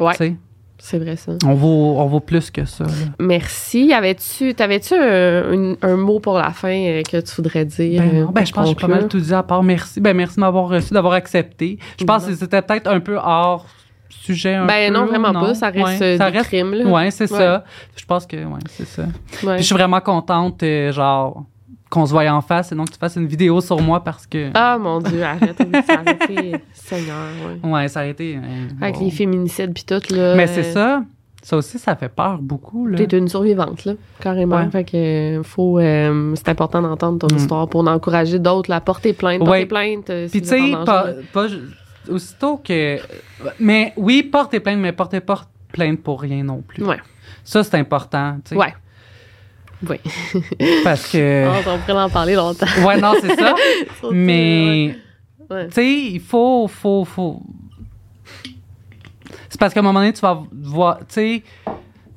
Ouais, Tu sais, c'est vrai, ça. on vaut, on vaut plus que ça, là. Merci. Avais-tu, t'avais-tu un, mot pour la fin euh, que tu voudrais dire? Ben, euh, non, ben, pour je pense que j'ai pas mal tout dit à part merci. Ben, merci de m'avoir reçu, d'avoir accepté. Je pense que c'était peut-être un peu hors sujet. Un Ben peu, non, vraiment non? pas. Ça reste Ouais, euh, ça reste- crime. Ouais, c'est Ouais. ça. Je pense que, ouais, c'est ça. Ouais. Puis je suis vraiment contente, euh, genre, qu'on se voie en face et non que tu fasses une vidéo sur moi parce que. Ah, mon Dieu, arrête. oui, ça a arrêté. Seigneur, ouais. Ouais, ça a été. euh, Avec les féminicides puis tout, là. Mais c'est ça. Ça aussi, ça fait peur beaucoup. T'es une survivante, là, carrément. Ouais. Fait que euh, faut, euh, c'est important d'entendre ton Mm. histoire pour en encourager d'autres, là, porter plainte, porter Ouais. plainte. euh, si Puis tu sais, pas, aussitôt que. Mais oui, portez plainte, mais portez pas plainte pour rien non plus. Ouais. Ça, c'est important, tu sais. Ouais. Oui. Parce que. Ah, on pourrait en parler longtemps. Ouais, non, c'est ça. Ouais. mais. Ouais. Tu sais, il faut, faut, faut. C'est parce qu'à un moment donné, tu vas voir, tu sais,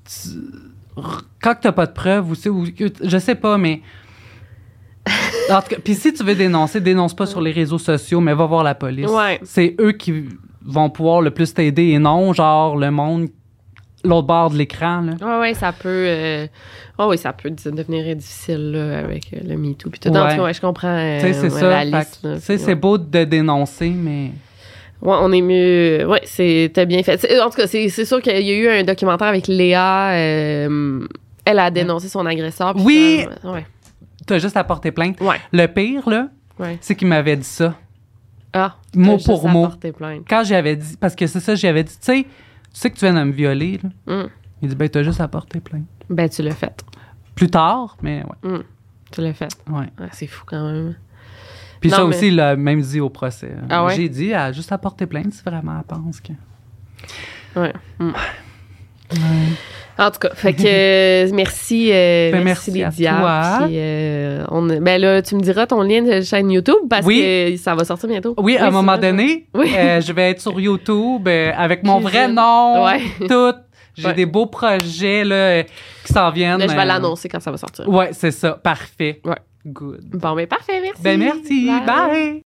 tu- quand t'as pas de preuves, ou, ou je sais pas, mais. En tout cas, puis si tu veux dénoncer, dénonce pas sur les réseaux sociaux, mais va voir la police. Ouais. C'est eux qui vont pouvoir le plus t'aider et non, genre, le monde, l'autre bord de l'écran, là. Ouais, ouais, ça peut. euh, oh, oui, ça peut devenir difficile là, avec euh, le MeToo. Puis tout. Ouais. Je comprends. euh, c'est ouais, ça. La liste, là, puis, c'est beau de dénoncer, mais. Ouais, on est mieux. Ouais, c'était bien fait. C'est- En tout cas, c'est c'est sûr qu'il y a eu un documentaire avec Léa. euh, elle a dénoncé son agresseur. puis Oui! finalement- Ouais. T'as juste à porter plainte. Le pire, là, c'est qu'il m'avait dit ça. Ah. Mot pour mot. Quand j'avais dit, parce que c'est ça, j'avais dit, tu sais, sais que tu viens de me violer, là. Hum. Il dit, ben, t'as juste à porter plainte. Ben, tu l'as fait. Plus tard, mais ouais. Tu l'as fait. ouais. Ah, c'est fou quand même. Puis Non, ça mais- aussi, il l'a même dit au procès. Ah ouais? J'ai dit, ah, juste à porter plainte si vraiment elle pense que. Ouais. Hum. En tout cas, fait que euh, merci, euh, Ben, merci, merci à Lydia. toi. Puis, euh, on, ben là, tu me diras ton lien de chaîne YouTube parce Oui. que ça va sortir bientôt. Oui, à un moment vrai, donné, Oui. euh, je vais être sur YouTube euh, avec mon vrai nom, Ouais. tout. J'ai Ouais. des beaux projets là, qui s'en viennent. Là, je vais l'annoncer quand ça va sortir. Ouais, c'est ça. Parfait. Ouais. Good. Bon, ben parfait, merci. Ben merci. Bye.